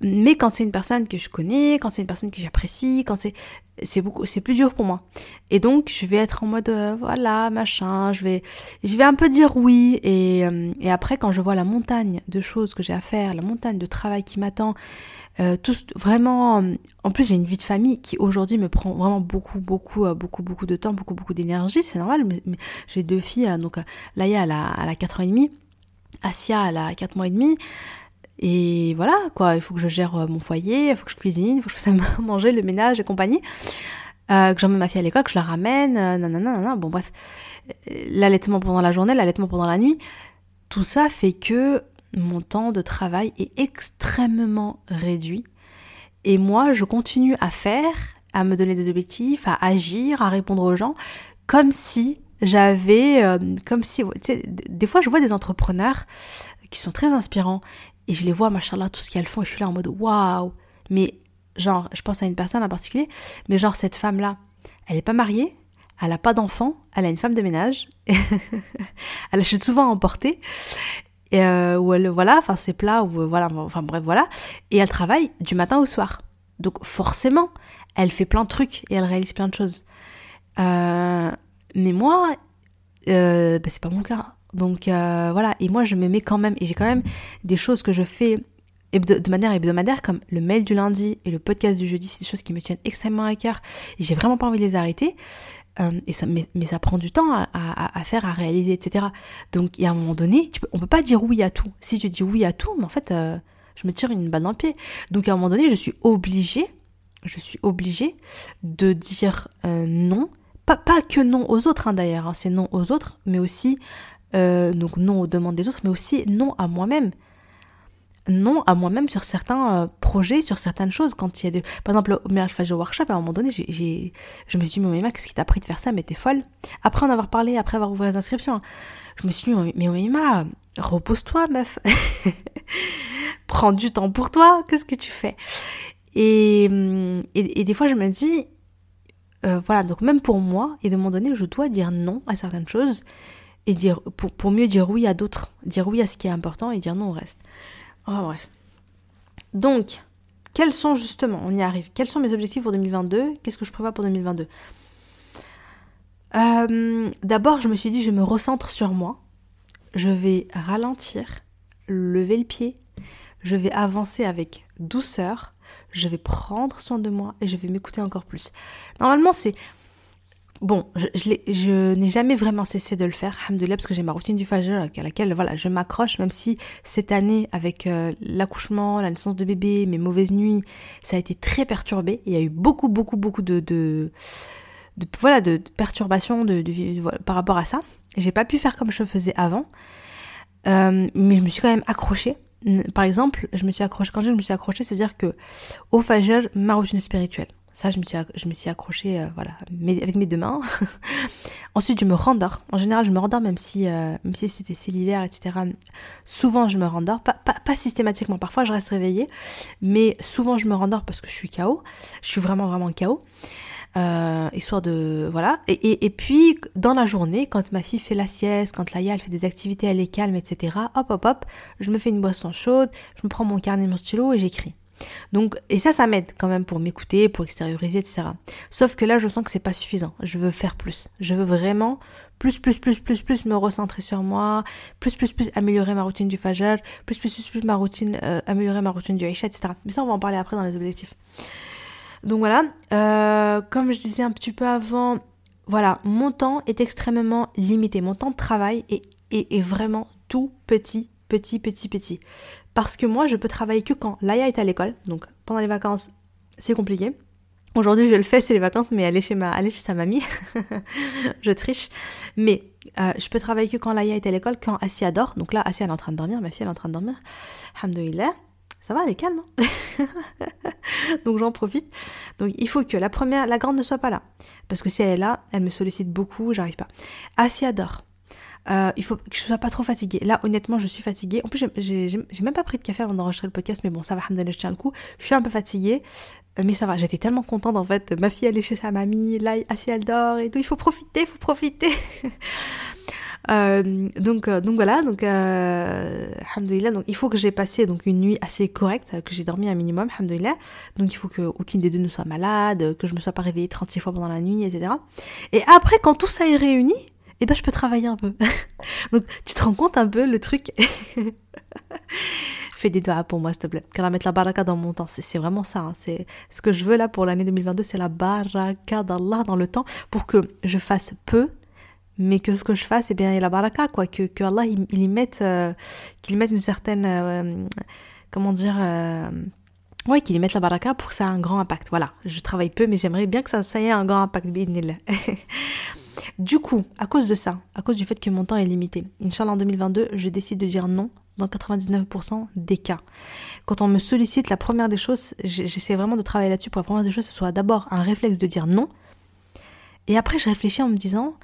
Mais quand c'est une personne que je connais, quand c'est une personne que j'apprécie, quand c'est c'est beaucoup c'est plus dur pour moi. Et donc je vais être en mode euh, voilà machin je vais je vais un peu dire oui. Et, euh, et après quand je vois la montagne de choses que j'ai à faire la montagne de travail qui m'attend euh, tout vraiment en plus j'ai une vie de famille qui aujourd'hui me prend vraiment beaucoup beaucoup beaucoup beaucoup de temps beaucoup beaucoup d'énergie c'est normal. Mais, j'ai deux filles donc Laïa elle a, elle a 4 ans et demi Asia elle a 4 mois et demi et voilà, quoi, il faut que je gère euh, mon foyer, il faut que je cuisine, il faut que je fasse [LAUGHS] manger, le ménage et compagnie. Euh, que j'emmène ma fille à l'école, que je la ramène, euh, nanana, nanana, bon bref. Euh, l'allaitement pendant la journée, l'allaitement pendant la nuit. Tout ça fait que mon temps de travail est extrêmement réduit. Et moi, je continue à faire, à me donner des objectifs, à agir, à répondre aux gens, comme si j'avais, comme si, des fois je vois des entrepreneurs qui sont très inspirants et je les vois, machallah, tout ce qu'elles font, et je suis là en mode waouh. Mais genre, je pense à une personne en particulier, mais genre, cette femme-là, elle n'est pas mariée, elle n'a pas d'enfant, elle a une femme de ménage, [LAUGHS] elle achète souvent à emporter, et euh, où elle, voilà, enfin, c'est plat, ou euh, voilà, enfin, bref, voilà, et elle travaille du matin au soir. Donc, forcément, elle fait plein de trucs et elle réalise plein de choses. Euh, mais moi, euh, bah, c'est pas mon cas. Donc euh, voilà, et moi je me mets quand même, et j'ai quand même des choses que je fais de manière hebdomadaire, comme le mail du lundi et le podcast du jeudi, c'est des choses qui me tiennent extrêmement à cœur, et j'ai vraiment pas envie de les arrêter. Euh, et ça, mais, ça prend du temps à, faire, à réaliser, etc. Donc, y a un moment donné, tu peux, on peut pas dire oui à tout. Si tu dis oui à tout, mais en fait, euh, je me tire une balle dans le pied. Donc, à un moment donné, je suis obligée, je suis obligée de dire non. Pas, pas que non aux autres, hein, d'ailleurs, hein, c'est non aux autres, mais aussi euh, donc non aux demandes des autres, mais aussi non à moi-même. Non à moi-même sur certains euh, projets, sur certaines choses. Quand il y a. Par exemple, au Mirage Workshop, à un moment donné, je me suis dit, mais qu'est-ce qui t'a pris de faire ça? Mais t'es folle. Après en avoir parlé, après avoir ouvert les inscriptions, je me suis dit, mais Mima, repose-toi, meuf. [LAUGHS] Prends du temps pour toi. Qu'est-ce que tu fais? Et, et, des fois, je me dis, euh, voilà, donc même pour moi, et de un moment donné, je dois dire non à certaines choses et dire pour, pour mieux dire oui à d'autres, dire oui à ce qui est important et dire non au reste. Oh, bref. Donc, quels sont justement, on y arrive, quels sont mes objectifs pour 2022 Qu'est-ce que je prévois pour 2022 euh, D'abord, je me suis dit, je me recentre sur moi. Je vais ralentir, lever le pied. Je vais avancer avec douceur. Je vais prendre soin de moi et je vais m'écouter encore plus. Normalement, c'est Bon, je, n'ai jamais vraiment cessé de le faire, alhamdoulilah, parce que j'ai ma routine du fajr à laquelle voilà, je m'accroche, même si cette année, avec euh, l'accouchement, la naissance de bébé, mes mauvaises nuits, ça a été très perturbé. Il y a eu beaucoup, beaucoup, beaucoup de, de, de voilà, de, perturbations de, par rapport à ça. J'ai pas pu faire comme je faisais avant, euh, mais je me suis quand même accrochée. Par exemple, je me suis accrochée, quand je me suis accrochée, c'est-à-dire que au fajr, ma routine spirituelle ça, je me suis, je me suis accrochée euh, voilà, avec mes deux mains. [LAUGHS] Ensuite, je me rendors. En général, je me rendors même si, euh, si c'était l'hiver, etc. Souvent, je me rendors. Pas, pas, pas, systématiquement. Parfois, je reste réveillée. Mais souvent, je me rendors parce que je suis KO. Je suis vraiment, vraiment KO. euh, histoire de voilà. Et, et, puis dans la journée, quand ma fille fait la sieste, quand Laïa elle fait des activités, elle est calme, etc. Hop hop hop, je me fais une boisson chaude, je me prends mon carnet, mon stylo et j'écris. Donc, et ça, ça m'aide quand même pour m'écouter, pour extérioriser, etc. Sauf que là, je sens que c'est pas suffisant. Je veux faire plus. Je veux vraiment plus, plus, plus, plus, plus me recentrer sur moi, plus, plus, plus améliorer ma routine du fajr, plus, plus, plus, plus ma routine, euh, améliorer ma routine du Aisha, etc. Mais ça, on va en parler après dans les objectifs. Donc voilà, euh, comme je disais un petit peu avant, voilà, mon temps est extrêmement limité. Mon temps de travail est vraiment tout petit, petit, petit, petit. Parce que moi, je peux travailler que quand Laïa est à l'école. Donc pendant les vacances, c'est compliqué. Aujourd'hui, je le fais, c'est les vacances, mais aller chez ma, aller chez sa mamie. [LAUGHS] je triche. Mais euh, je peux travailler que quand Laïa est à l'école, quand Assia dort. Donc là, elle est en train de dormir, ma fille est en train de dormir. Alhamdoulilah. Ça va, elle est calme. Hein [LAUGHS] Donc j'en profite. Donc il faut que la première, la grande ne soit pas là. Parce que si elle est là, elle me sollicite beaucoup, j'arrive pas. Assia dort. Euh, il faut que je sois pas trop fatiguée. Là, honnêtement, je suis fatiguée. En plus, j'ai même pas pris de café avant d'enregistrer le podcast, mais bon, ça va, je tiens le coup. Je suis un peu fatiguée, euh, mais ça va. J'étais tellement contente en fait. Ma fille, elle est chez sa mamie, là, assis, elle dort et tout. Il faut profiter, il faut profiter. [LAUGHS] Euh, donc, donc voilà, donc, euh, donc il faut que j'ai passé donc une nuit assez correcte, que j'ai dormi un minimum, alhamdoulilah. Donc il faut que aucune des deux ne soit malade, que je me sois pas réveillée 36 fois pendant la nuit, etc. Et après, quand tout ça est réuni, eh ben je peux travailler un peu. [LAUGHS] Donc tu te rends compte un peu le truc. [LAUGHS] Fais des doigts pour moi s'il te plaît. Va mettre la baraka dans mon temps. C'est vraiment ça. Hein. C'est ce que je veux là pour l'année 2022, c'est la baraka d'Allah dans le temps pour que je fasse peu, mais que ce que je fasse, eh bien, il y a la baraka quoi. Que, Allah il, y mette, euh, qu'il mette une certaine, euh, comment dire. Euh, Ouais, qu'il y mette la baraka pour que ça ait un grand impact. Voilà, je travaille peu, mais j'aimerais bien que ça, ça ait un grand impact. [LAUGHS] Du coup, à cause de ça, à cause du fait que mon temps est limité, Inch'Allah en 2022, je décide de dire non dans 99% des cas. Quand on me sollicite, la première des choses, j'essaie vraiment de travailler là-dessus pour la première des choses, ce soit d'abord un réflexe de dire non. Et après, je réfléchis en me disant,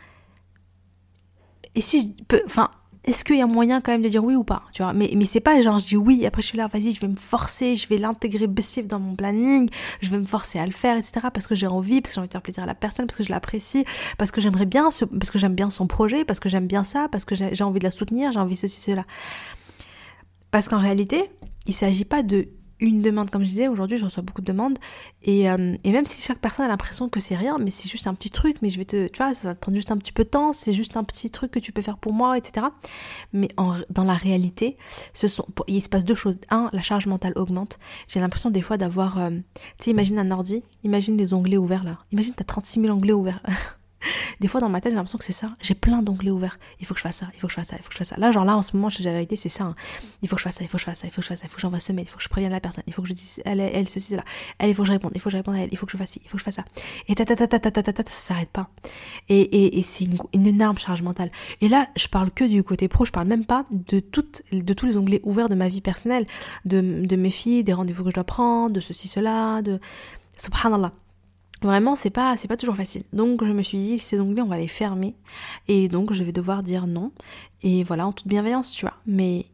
et si je peux, enfin, est-ce qu'il y a moyen quand même de dire oui ou pas tu vois? Mais mais c'est pas genre je dis oui après je suis là vas-y je vais me forcer je vais l'intégrer baissif dans mon planning je vais me forcer à le faire etc parce que j'ai envie parce que j'ai envie de faire plaisir à la personne parce que je l'apprécie parce que j'aimerais bien parce que j'aime bien son projet parce que j'aime bien ça parce que j'ai envie de la soutenir j'ai envie ceci cela. Parce qu'en réalité il s'agit pas de une demande, comme je disais, aujourd'hui je reçois beaucoup de demandes, et, euh, et même si chaque personne a l'impression que c'est rien, mais c'est juste un petit truc, mais je vais te, tu vois, ça va te prendre juste un petit peu de temps, c'est juste un petit truc que tu peux faire pour moi, etc. Mais dans la réalité, ce sont, il se passe deux choses. Un, la charge mentale augmente. J'ai l'impression des fois d'avoir, euh, tu sais, imagine un ordi, imagine les onglets ouverts là, imagine t'as 36 000 onglets ouverts. [LAUGHS] Des fois, dans ma tête, j'ai l'impression que c'est ça. J'ai plein d'onglets ouverts. Il faut que je fasse ça, il faut que je fasse ça, il faut que je fasse ça. Là, genre là, en ce moment, je la vérité, c'est ça. Il faut que je fasse ça, il faut que je fasse ça, il faut que je fasse ça, il faut que j'envoie ce mail, il faut que je prévienne la personne, il faut que je dise elle, elle, ceci, cela. Elle, il faut que je réponde, il faut que je réponde à elle, il faut que je fasse ci, il faut que je fasse ça. Et ta ta ta ta ta ta ta, ta ça s'arrête pas. Et, et, c'est une, une, énorme charge mentale. Et là, je parle que du côté pro, je parle même pas de, toutes, de tous les onglets ouverts de ma vie personnelle, de, de mes filles, des rendez-vous que je dois prendre, de ceci, cela, de. Subhanallah. Vraiment, c'est pas, c'est pas toujours facile. Donc, je me suis dit, ces onglets, on va les fermer. Et donc, je vais devoir dire non. Et voilà, en toute bienveillance, tu vois. Mais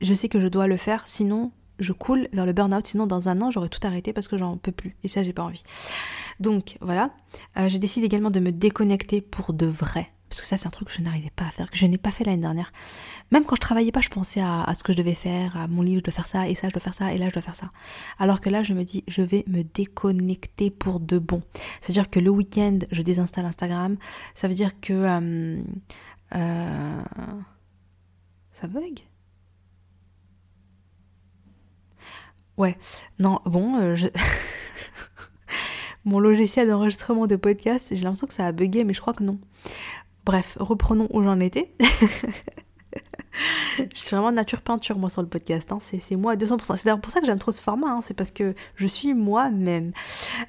je sais que je dois le faire, sinon, je coule vers le burn-out. Sinon, dans un an, j'aurais tout arrêté parce que j'en peux plus. Et ça, j'ai pas envie. Donc, voilà. Euh, je décide également de me déconnecter pour de vrai parce que ça, c'est un truc que je n'arrivais pas à faire, que je n'ai pas fait l'année dernière. Même quand je travaillais pas, je pensais à, ce que je devais faire, à mon livre, je dois faire ça, et ça, je dois faire ça, et là, je dois faire ça. Alors que là, je me dis, je vais me déconnecter pour de bon. C'est-à-dire que le week-end, je désinstalle Instagram. Ça veut dire que... Euh, euh, ça bug? Ouais, non, bon, euh, je... [LAUGHS] mon logiciel d'enregistrement de podcast, j'ai l'impression que ça a bugué, mais je crois que non. Bref, reprenons où j'en étais. [LAUGHS] je suis vraiment nature peinture moi sur le podcast, hein. c'est moi à 200%. C'est d'ailleurs pour ça que j'aime trop ce format, hein. c'est parce que je suis moi-même.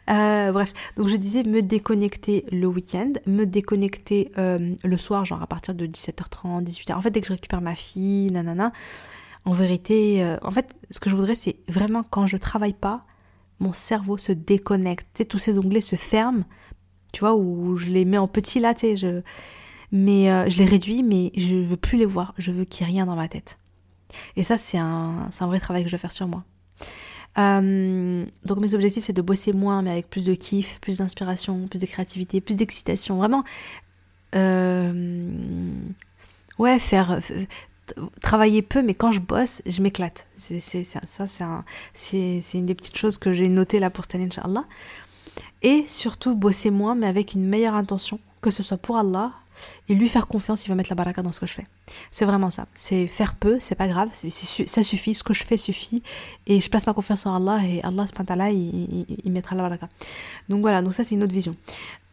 Euh, bref, donc je disais me déconnecter le week-end, me déconnecter euh, le soir, genre à partir de 17h30, 18h. En fait, dès que je récupère ma fille, nanana, en vérité, euh, en fait, ce que je voudrais, c'est vraiment quand je travaille pas, mon cerveau se déconnecte, tous ces onglets se ferment, tu vois, où je les mets en petit là, tu sais, je mais euh, je les réduis, mais je veux plus les voir. Je veux qu'il n'y ait rien dans ma tête. Et ça, c'est un, un vrai travail que je dois faire sur moi. Euh, donc mes objectifs, c'est de bosser moins, mais avec plus de kiff, plus d'inspiration, plus de créativité, plus d'excitation. Vraiment, euh, ouais, faire travailler peu, mais quand je bosse, je m'éclate. C'est ça, c'est une des petites choses que j'ai notées là pour cette année, Inch'Allah. Et surtout, bosser moins, mais avec une meilleure intention, que ce soit pour Allah, et lui faire confiance, il va mettre la baraka dans ce que je fais. C'est vraiment ça. C'est faire peu, c'est pas grave, ça suffit, ce que je fais suffit, et je place ma confiance en Allah, et Allah, ce il, il, il mettra la baraka. Donc voilà, donc ça c'est une autre vision.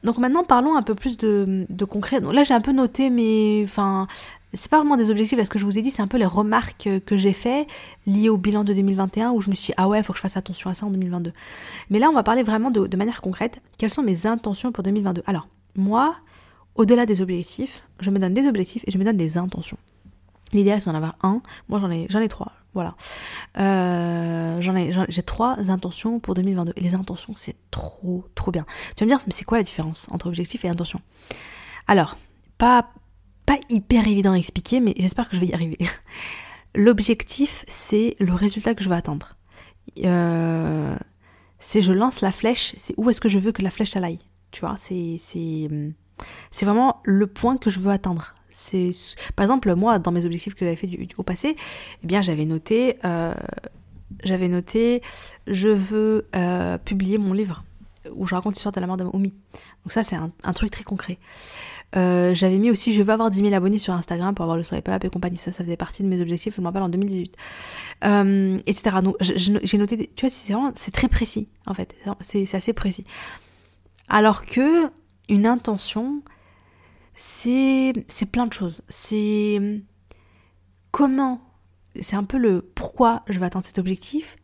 Donc maintenant, parlons un peu plus de, concret. Là, j'ai un peu noté, mais enfin, c'est pas vraiment des objectifs, parce que je vous ai dit, c'est un peu les remarques que j'ai fait liées au bilan de 2021 où je me suis dit, ah ouais, faut que je fasse attention à ça en 2022. Mais là, on va parler vraiment de manière concrète. Quelles sont mes intentions pour 2022 Alors, moi, au-delà des objectifs, je me donne des objectifs et je me donne des intentions. L'idéal, c'est d'en avoir un. Moi, j'en ai, ai trois. Voilà. Euh, j'en ai, j'ai trois intentions pour 2022. Et les intentions, c'est trop, trop bien. Tu vas me dire, mais c'est quoi la différence entre objectif et intention? Alors, pas, pas hyper évident à expliquer, mais j'espère que je vais y arriver. [LAUGHS] L'objectif, c'est le résultat que je veux atteindre. Euh, c'est je lance la flèche, c'est où est-ce que je veux que la flèche aille? Tu vois, c'est, c'est, c'est vraiment le point que je veux atteindre. C'est, par exemple, moi, dans mes objectifs que j'avais fait du, au passé, eh bien, j'avais noté, euh, j'avais noté, je veux euh, publier mon livre où je raconte l'histoire de la mort de. Donc ça, c'est un, truc très concret. Euh, j'avais mis aussi, je veux avoir 10 000 abonnés sur Instagram pour avoir le swipe up et compagnie. Ça, ça faisait partie de mes objectifs, je me rappelle, en 2018. etc. Donc, j'ai noté, tu vois, c'est vraiment, c'est très précis, en fait. C'est assez précis. Alors que une intention, c'est plein de choses. C'est comment, c'est un peu le pourquoi je vais atteindre cet objectif.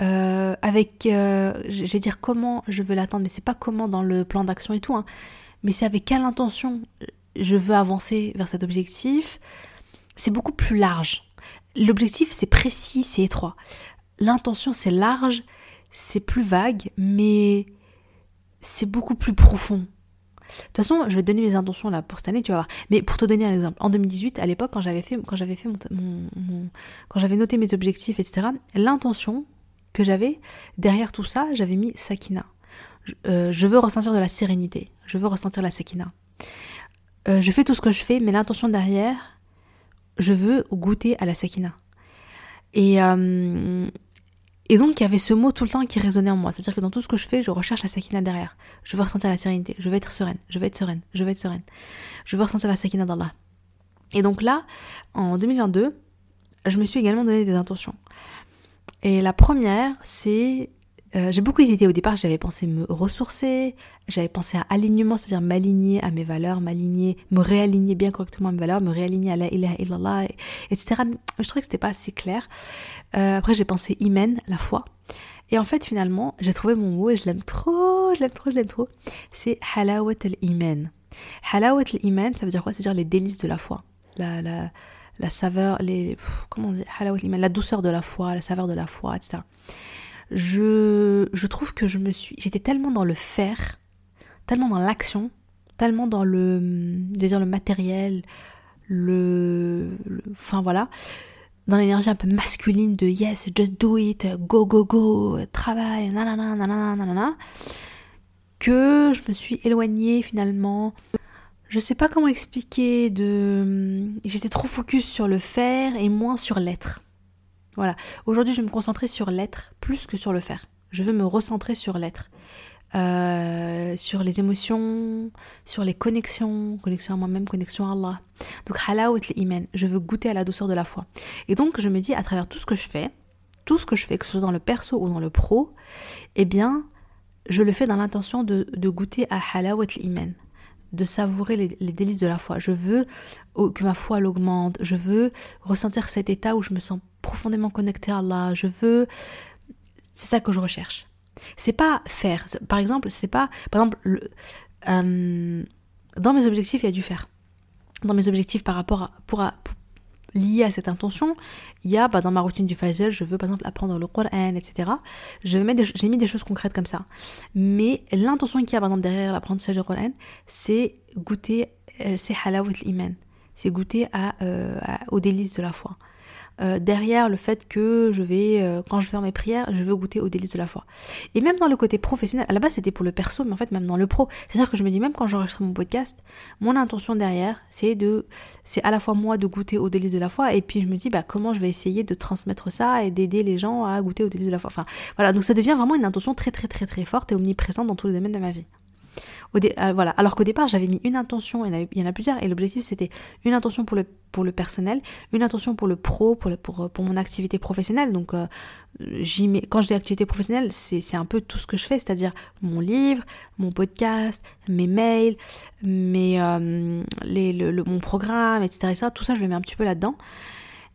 Euh, avec, euh, je vais dire comment je veux l'atteindre, mais c'est pas comment dans le plan d'action et tout, hein, mais c'est avec quelle intention je veux avancer vers cet objectif. C'est beaucoup plus large. L'objectif c'est précis, c'est étroit. L'intention c'est large, c'est plus vague, mais c'est beaucoup plus profond. De toute façon, je vais te donner mes intentions là pour cette année, tu vas voir. Mais pour te donner un exemple, en 2018, à l'époque, quand j'avais fait, quand j'avais fait mon, quand j'avais noté mes objectifs, etc., l'intention que j'avais derrière tout ça, j'avais mis Sakina. Je, euh, veux ressentir de la sérénité. Je veux ressentir la Sakina. Euh, je fais tout ce que je fais, mais l'intention derrière, je veux goûter à la Sakina. Et euh, et donc, il y avait ce mot tout le temps qui résonnait en moi. C'est-à-dire que dans tout ce que je fais, je recherche la sakina derrière. Je veux ressentir la sérénité. Je veux être sereine. Je veux être sereine. Je veux être sereine. Je veux ressentir la sakina d'Allah. Et donc là, en 2022, je me suis également donné des intentions. Et la première, c'est euh, j'ai beaucoup hésité au départ, j'avais pensé me ressourcer, j'avais pensé à alignement, c'est-à-dire m'aligner à mes valeurs, m'aligner, me réaligner bien correctement à mes valeurs, me réaligner à la ilaha illallah, etc. Je trouvais que c'était pas assez clair. Euh, après j'ai pensé imen, la foi. Et en fait finalement, j'ai trouvé mon mot et je l'aime trop, je l'aime trop, je l'aime trop. C'est halawat al-iman. Halawat al-iman, ça veut dire quoi? Ça veut dire les délices de la foi. La, la, saveur, les... comment on Halawat al-iman, la douceur de la foi, la saveur de la foi, etc je, je trouve que je me suis, j'étais tellement dans le faire, tellement dans l'action, tellement dans le, dire le matériel, le, enfin voilà, dans l'énergie un peu masculine de yes, just do it, go go go, travail, nanana, nanana, nanana, que je me suis éloignée finalement. Je sais pas comment expliquer de, j'étais trop focus sur le faire et moins sur l'être. Voilà. Aujourd'hui, je vais me concentrer sur l'être plus que sur le faire. Je veux me recentrer sur l'être. Euh, sur les émotions, sur les connexions, connexion à moi-même, connexion à Allah. Donc halawat l'iman, je veux goûter à la douceur de la foi. Et donc je me dis à travers tout ce que je fais, tout ce que je fais, que ce soit dans le perso ou dans le pro, eh bien je le fais dans l'intention de, goûter à halawat l'iman de savourer les, délices de la foi. Je veux que ma foi l'augmente. Je veux ressentir cet état où je me sens profondément connectée à Allah. Je veux. C'est ça que je recherche. C'est pas faire. Par exemple, c'est pas. Par exemple, le, euh, dans mes objectifs, il y a du faire. Dans mes objectifs par rapport à. Pour, pour, lié à cette intention, il y a bah, dans ma routine du Fajr, je veux par exemple apprendre le Coran, etc. J'ai mis des choses concrètes comme ça. Mais l'intention qu'il y a derrière l'apprentissage du Coran, c'est goûter, euh, c'est halawat l'iman. C'est goûter euh, aux délices de la foi. Euh, derrière le fait que je vais, euh, quand je fais mes prières, je veux goûter aux délices de la foi. Et même dans le côté professionnel, à la base c'était pour le perso, mais en fait même dans le pro, c'est-à-dire que je me dis même quand j'enregistre mon podcast, mon intention derrière, c'est de, c'est à la fois moi de goûter aux délices de la foi, et puis je me dis bah comment je vais essayer de transmettre ça et d'aider les gens à goûter aux délices de la foi. Enfin voilà, donc ça devient vraiment une intention très très très très forte et omniprésente dans tous les domaines de ma vie. Euh, voilà. Alors qu'au départ, j'avais mis une intention, il y en a, plusieurs, et l'objectif c'était une intention pour le, pour le personnel, une intention pour le pro, pour, pour, pour mon activité professionnelle. Donc, euh, quand je dis activité professionnelle, c'est un peu tout ce que je fais, c'est-à-dire mon livre, mon podcast, mes mails, mes, euh, les, le, mon programme, etc., etc. Tout ça, je le mets un petit peu là-dedans.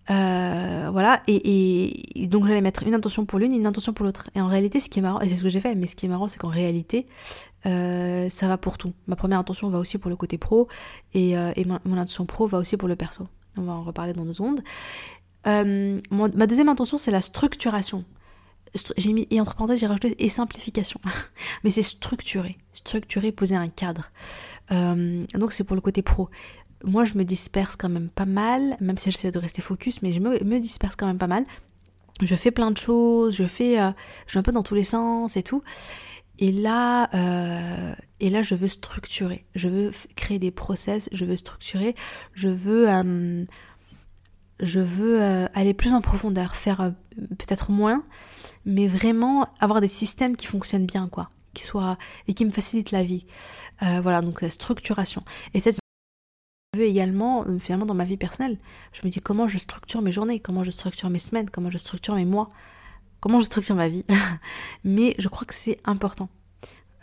Euh, voilà, et, et, donc j'allais mettre une intention pour l'une, une intention pour l'autre. Et en réalité, ce qui est marrant, et c'est ce que j'ai fait, mais ce qui est marrant, c'est qu'en réalité, euh, ça va pour tout. Ma première intention va aussi pour le côté pro, et, euh, et mon, intention pro va aussi pour le perso. On va en reparler dans deux secondes. ma deuxième intention, c'est la structuration. J'ai mis, et entre parenthèses, j'ai rajouté et simplification. [LAUGHS] mais c'est structurer. Structurer, poser un cadre. donc c'est pour le côté pro moi je me disperse quand même pas mal, même si j'essaie de rester focus, mais je me, disperse quand même pas mal. Je fais plein de choses, je fais, euh, je vais un peu dans tous les sens et tout. Et là, euh, et là, je veux structurer. Je veux créer des process. Je veux structurer. Je veux, euh, je veux aller plus en profondeur, faire peut-être moins, mais vraiment avoir des systèmes qui fonctionnent bien, quoi, qui et qui me facilitent la vie. voilà, donc la structuration. Et cette veux également, euh, finalement, dans ma vie personnelle. Je me dis comment je structure mes journées, comment je structure mes semaines, comment je structure mes mois, comment je structure ma vie. [LAUGHS] Mais je crois que c'est important.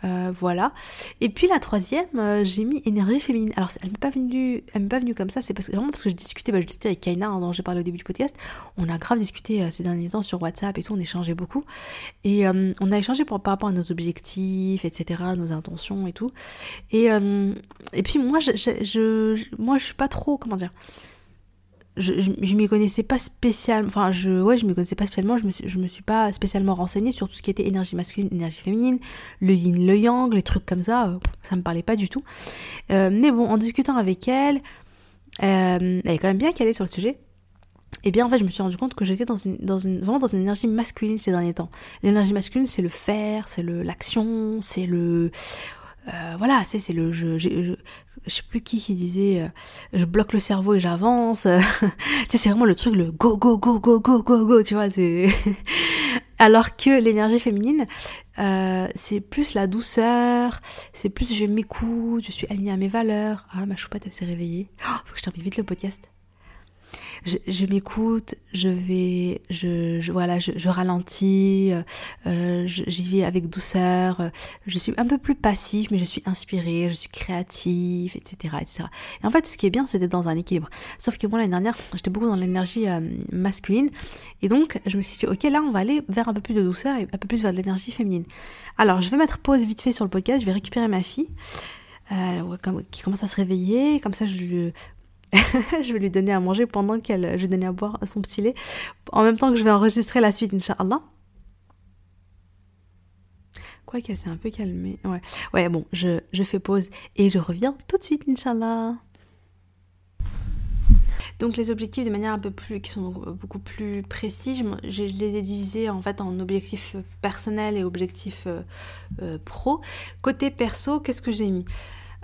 Euh, voilà. Et puis la troisième, euh, j'ai mis énergie féminine. Alors elle m'est pas venue, elle m'est pas venue comme ça. C'est parce que vraiment parce que je discutais, bah, je discutais avec Kaina hein, dont j'ai parlé au début du podcast. On a grave discuté ces derniers temps sur WhatsApp et tout. On échangeait beaucoup et on a échangé par, rapport à nos objectifs, etc., nos intentions et tout. Et et puis moi, je, je, je, moi, je suis pas trop, comment dire je, je, m'y connaissais pas spécialement, enfin je, ouais, je m'y connaissais pas spécialement, je me, suis, je me suis pas spécialement renseignée sur tout ce qui était énergie masculine, énergie féminine, le yin, le yang, les trucs comme ça, euh, ça me parlait pas du tout. Euh, mais bon, en discutant avec elle, euh, elle est quand même bien calée sur le sujet. Et eh bien en fait, je me suis rendu compte que j'étais dans une, dans une, vraiment dans une énergie masculine ces derniers temps. L'énergie masculine, c'est le faire, c'est l'action, c'est le euh, voilà, c'est le je, je, je, sais plus qui qui disait euh, je bloque le cerveau et j'avance. [LAUGHS] tu c'est vraiment le truc le go go go go go go go, tu vois, [LAUGHS] alors que l'énergie féminine euh, c'est plus la douceur, c'est plus je m'écoute, je suis alignée à mes valeurs. Ah ma choupette elle s'est réveillée. Oh, faut que je termine vite le podcast je, m'écoute, je vais, je, voilà, je, ralentis, euh, j'y vais avec douceur, je suis un peu plus passif, mais je suis inspirée, je suis créative, etc., etc. Et en fait, ce qui est bien, c'est d'être dans un équilibre. Sauf que moi, l'année dernière, j'étais beaucoup dans l'énergie euh, masculine, et donc je me suis dit, ok, là, on va aller vers un peu plus de douceur et un peu plus vers de l'énergie féminine. Alors, je vais mettre pause vite fait sur le podcast, je vais récupérer ma fille. Euh, qui commence à se réveiller, comme ça je, [LAUGHS] je vais lui donner à manger pendant qu'elle, je vais donner à boire son petit lait, en même temps que je vais enregistrer la suite, Inch'Allah. Quoi qu'elle s'est un peu calmée. Ouais, ouais bon, je, je fais pause et je reviens tout de suite, Inch'Allah. Donc les objectifs de manière un peu plus, qui sont beaucoup plus précis, je, les ai divisés en fait en objectifs personnels et objectifs euh, euh, pro. Côté perso, qu'est-ce que j'ai mis?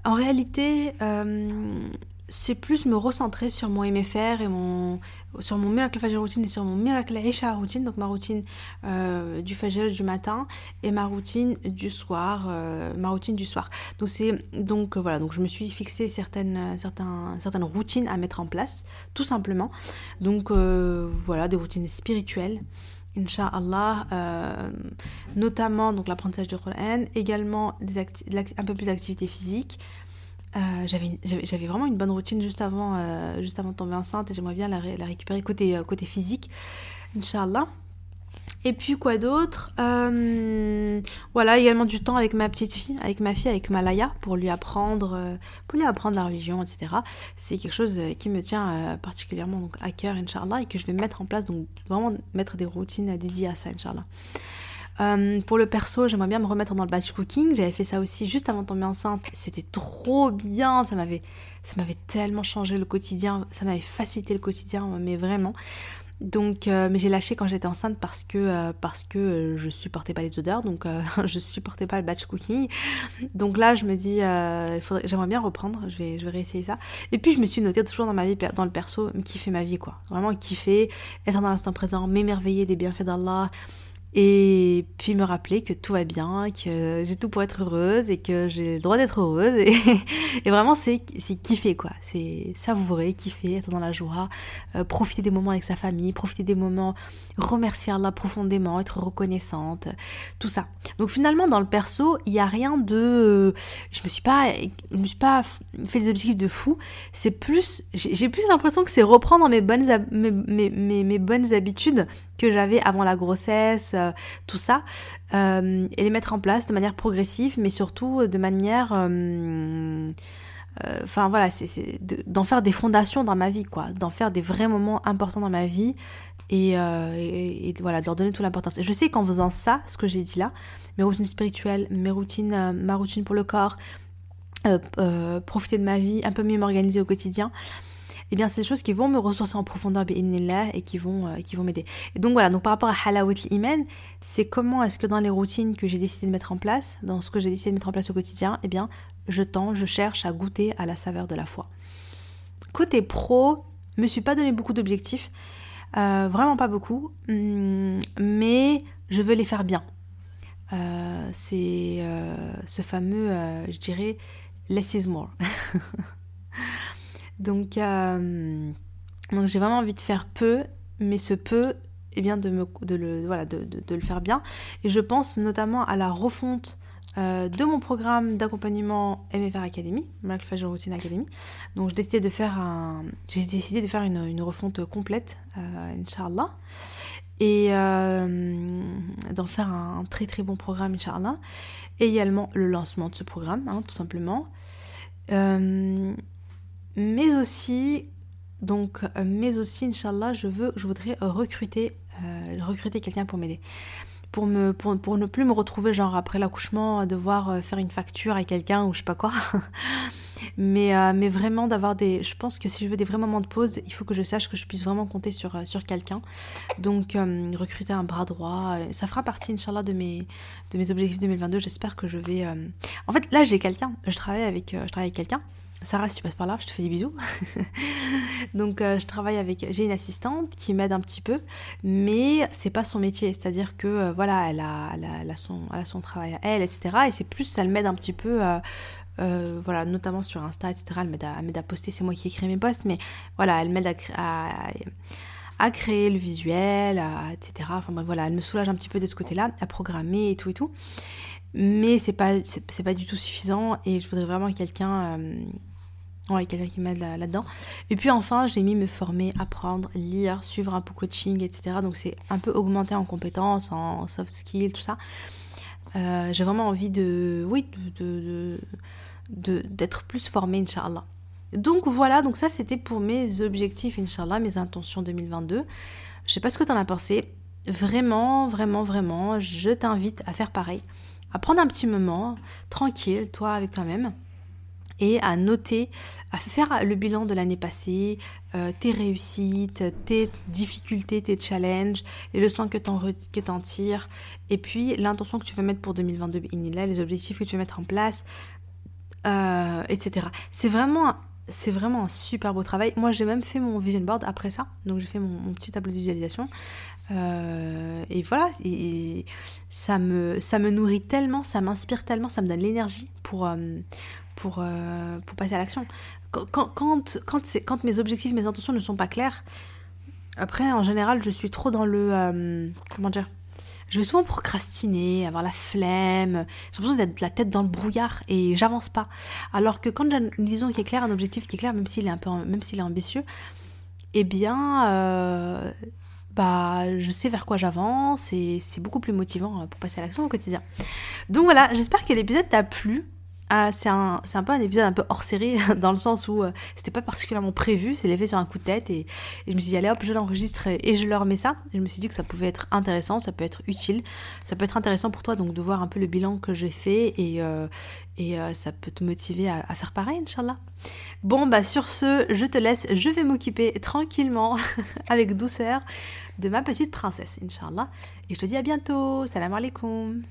En réalité, euh, c'est plus me recentrer sur mon MFR et mon sur mon miracle fajr routine et sur mon miracle Isha routine donc ma routine euh, du fajr du matin et ma routine du soir euh, ma routine du soir. Donc c'est donc euh, voilà. Donc je me suis fixé certaines certaines routines à mettre en place tout simplement. Donc voilà des routines spirituelles Inch'Allah, notamment donc l'apprentissage du Coran, également des un peu plus d'activité physique, euh, j'avais vraiment une bonne routine juste avant, euh, juste avant de tomber enceinte et j'aimerais bien la, récupérer côté, euh, côté physique, Inch'Allah. Et puis quoi d'autre? Voilà, également du temps avec ma petite fille, avec ma fille, avec Malaya, pour lui apprendre, pour lui apprendre la religion, etc. C'est quelque chose qui me tient particulièrement donc, à cœur, Inch'Allah, et que je vais mettre en place, donc vraiment mettre des routines dédiées à ça, Inch'Allah. Euh, pour le perso, j'aimerais bien me remettre dans le batch cooking. J'avais fait ça aussi juste avant de tomber enceinte. C'était trop bien. Ça m'avait, ça m'avait tellement changé le quotidien. Ça m'avait facilité le quotidien, mais vraiment. Donc, euh, mais j'ai lâché quand j'étais enceinte parce que euh, parce que je supportais pas les odeurs, donc [LAUGHS] je supportais pas le batch cooking. Donc là, je me dis, j'aimerais bien reprendre. Je vais je vais réessayer ça. Et puis je me suis notée toujours dans ma vie, dans le perso, kiffer ma vie quoi. Vraiment kiffer, être dans l'instant présent, m'émerveiller des bienfaits d'Allah et puis me rappeler que tout va bien, que j'ai tout pour être heureuse et que j'ai le droit d'être heureuse. Et, [LAUGHS] vraiment, c'est kiffer, quoi. C'est savourer, kiffer, être dans la joie, euh, profiter des moments avec sa famille, profiter des moments, remercier Allah profondément, être reconnaissante, tout ça. Donc finalement, dans le perso, il n'y a rien de... Je me me suis pas fait des objectifs de fou. C'est plus... J'ai plus l'impression que c'est reprendre mes bonnes, mes, mes, mes bonnes habitudes que j'avais avant la grossesse, euh, tout ça, euh, et les mettre en place de manière progressive, mais surtout de manière... Euh, enfin voilà, c'est d'en faire des fondations dans ma vie, quoi, d'en faire des vrais moments importants dans ma vie et, et, voilà, de leur donner toute l'importance. Et je sais qu'en faisant ça, ce que j'ai dit là, mes routines spirituelles, mes routines, ma routine pour le corps, profiter de ma vie, un peu mieux m'organiser au quotidien, eh bien c'est des choses qui vont me ressourcer en profondeur et qui vont, euh, vont m'aider. Et donc voilà, donc par rapport à halawat iman, c'est comment est-ce que dans les routines que j'ai décidé de mettre en place, dans ce que j'ai décidé de mettre en place au quotidien, eh bien je tends, je cherche à goûter à la saveur de la foi. Côté pro, je me suis pas donné beaucoup d'objectifs, euh, vraiment pas beaucoup, hum, mais je veux les faire bien. Euh, c'est ce fameux, je dirais, less is more. [LAUGHS] Donc, euh, donc j'ai vraiment envie de faire peu, mais ce peu, eh bien, de, le, faire bien. Et je pense notamment à la refonte euh, de mon programme d'accompagnement MFR Academy, Fashion Routine Academy. Donc j'ai décidé de faire un, j'ai décidé de faire une, une refonte complète, euh, Inch'Allah, et euh, d'en faire un très très bon programme, Inch'Allah. Et également le lancement de ce programme, hein, tout simplement. Euh, mais aussi donc euh, mais aussi inchallah je veux je voudrais recruter euh, recruter quelqu'un pour m'aider. Pour me pour, pour, ne plus me retrouver genre après l'accouchement devoir euh, faire une facture à quelqu'un ou je sais pas quoi. [LAUGHS] Mais mais vraiment d'avoir des je pense que si je veux des vrais moments de pause il faut que je sache que je puisse vraiment compter sur sur quelqu'un. Donc recruter un bras droit ça fera partie inchallah de mes de mes objectifs 2022 j'espère que je vais en fait là j'ai quelqu'un. Je travaille avec je travaille avec quelqu'un Sarah, si tu passes par là, je te fais des bisous. [LAUGHS] Donc, euh, je travaille avec, j'ai une assistante qui m'aide un petit peu, mais c'est pas son métier. C'est-à-dire que, euh, voilà, elle a, elle, a, son, elle a, son, travail à elle, etc. Et c'est plus, elle m'aide un petit peu, euh, voilà, notamment sur Insta, etc. Elle m'aide à, poster. C'est moi qui écris mes posts, mais voilà, elle m'aide à, à, créer le visuel, etc. Enfin, voilà, elle me soulage un petit peu de ce côté-là, à programmer et tout et tout mais c'est pas c'est pas du tout suffisant et je voudrais vraiment quelqu'un euh, ouais, quelqu'un qui m'aide là-dedans. Et puis enfin j'ai mis me former apprendre lire suivre un peu coaching etc donc c'est un peu augmenter en compétences en soft skills tout ça. Euh, j'ai vraiment envie de oui de d'être plus formée inshallah donc voilà donc ça c'était pour mes objectifs inshallah mes intentions 2022 je sais pas ce que tu en as pensé. Vraiment vraiment vraiment je t'invite à faire pareil prendre un petit moment, tranquille, toi avec toi-même, et à noter, à faire le bilan de l'année passée, euh, tes réussites, tes difficultés, tes challenges, les leçons que tu en tires, et puis l'intention que tu veux mettre pour 2022, les objectifs que tu veux mettre en place, euh, etc. C'est vraiment c'est vraiment un super beau travail. Moi, j'ai même fait mon vision board après ça. Donc, j'ai fait mon, petit tableau de visualisation. Euh, et voilà, ça, me, ça me nourrit tellement, ça m'inspire tellement, ça me donne l'énergie pour, euh, pour, euh, pour passer à l'action. Quand, quand, quand, quand, mes objectifs, mes intentions ne sont pas clairs, après, en général, je suis trop dans le... comment dire je vais souvent procrastiner, avoir la flemme, j'ai l'impression d'être la tête dans le brouillard et j'avance pas. Alors que quand j'ai une vision qui est claire, un objectif qui est clair, même s'il est est ambitieux, eh bien, bah, je sais vers quoi j'avance et c'est beaucoup plus motivant euh, pour passer à l'action au quotidien. Donc voilà, j'espère que l'épisode t'a plu. Ah, c'est un, un, peu un épisode un peu hors série, [LAUGHS] dans le sens où euh, c'était pas particulièrement prévu, c'est l'effet sur un coup de tête, et, je me suis dit, allez hop, je l'enregistre et, je leur mets ça. Et je me suis dit que ça pouvait être intéressant, ça peut être utile, ça peut être intéressant pour toi donc de voir un peu le bilan que j'ai fait, et, euh, et euh, ça peut te motiver à, à, faire pareil, Inch'Allah. Bon, bah sur ce, je te laisse, je vais m'occuper tranquillement, [LAUGHS] avec douceur, de ma petite princesse, Inch'Allah. Et je te dis à bientôt, salam alaikum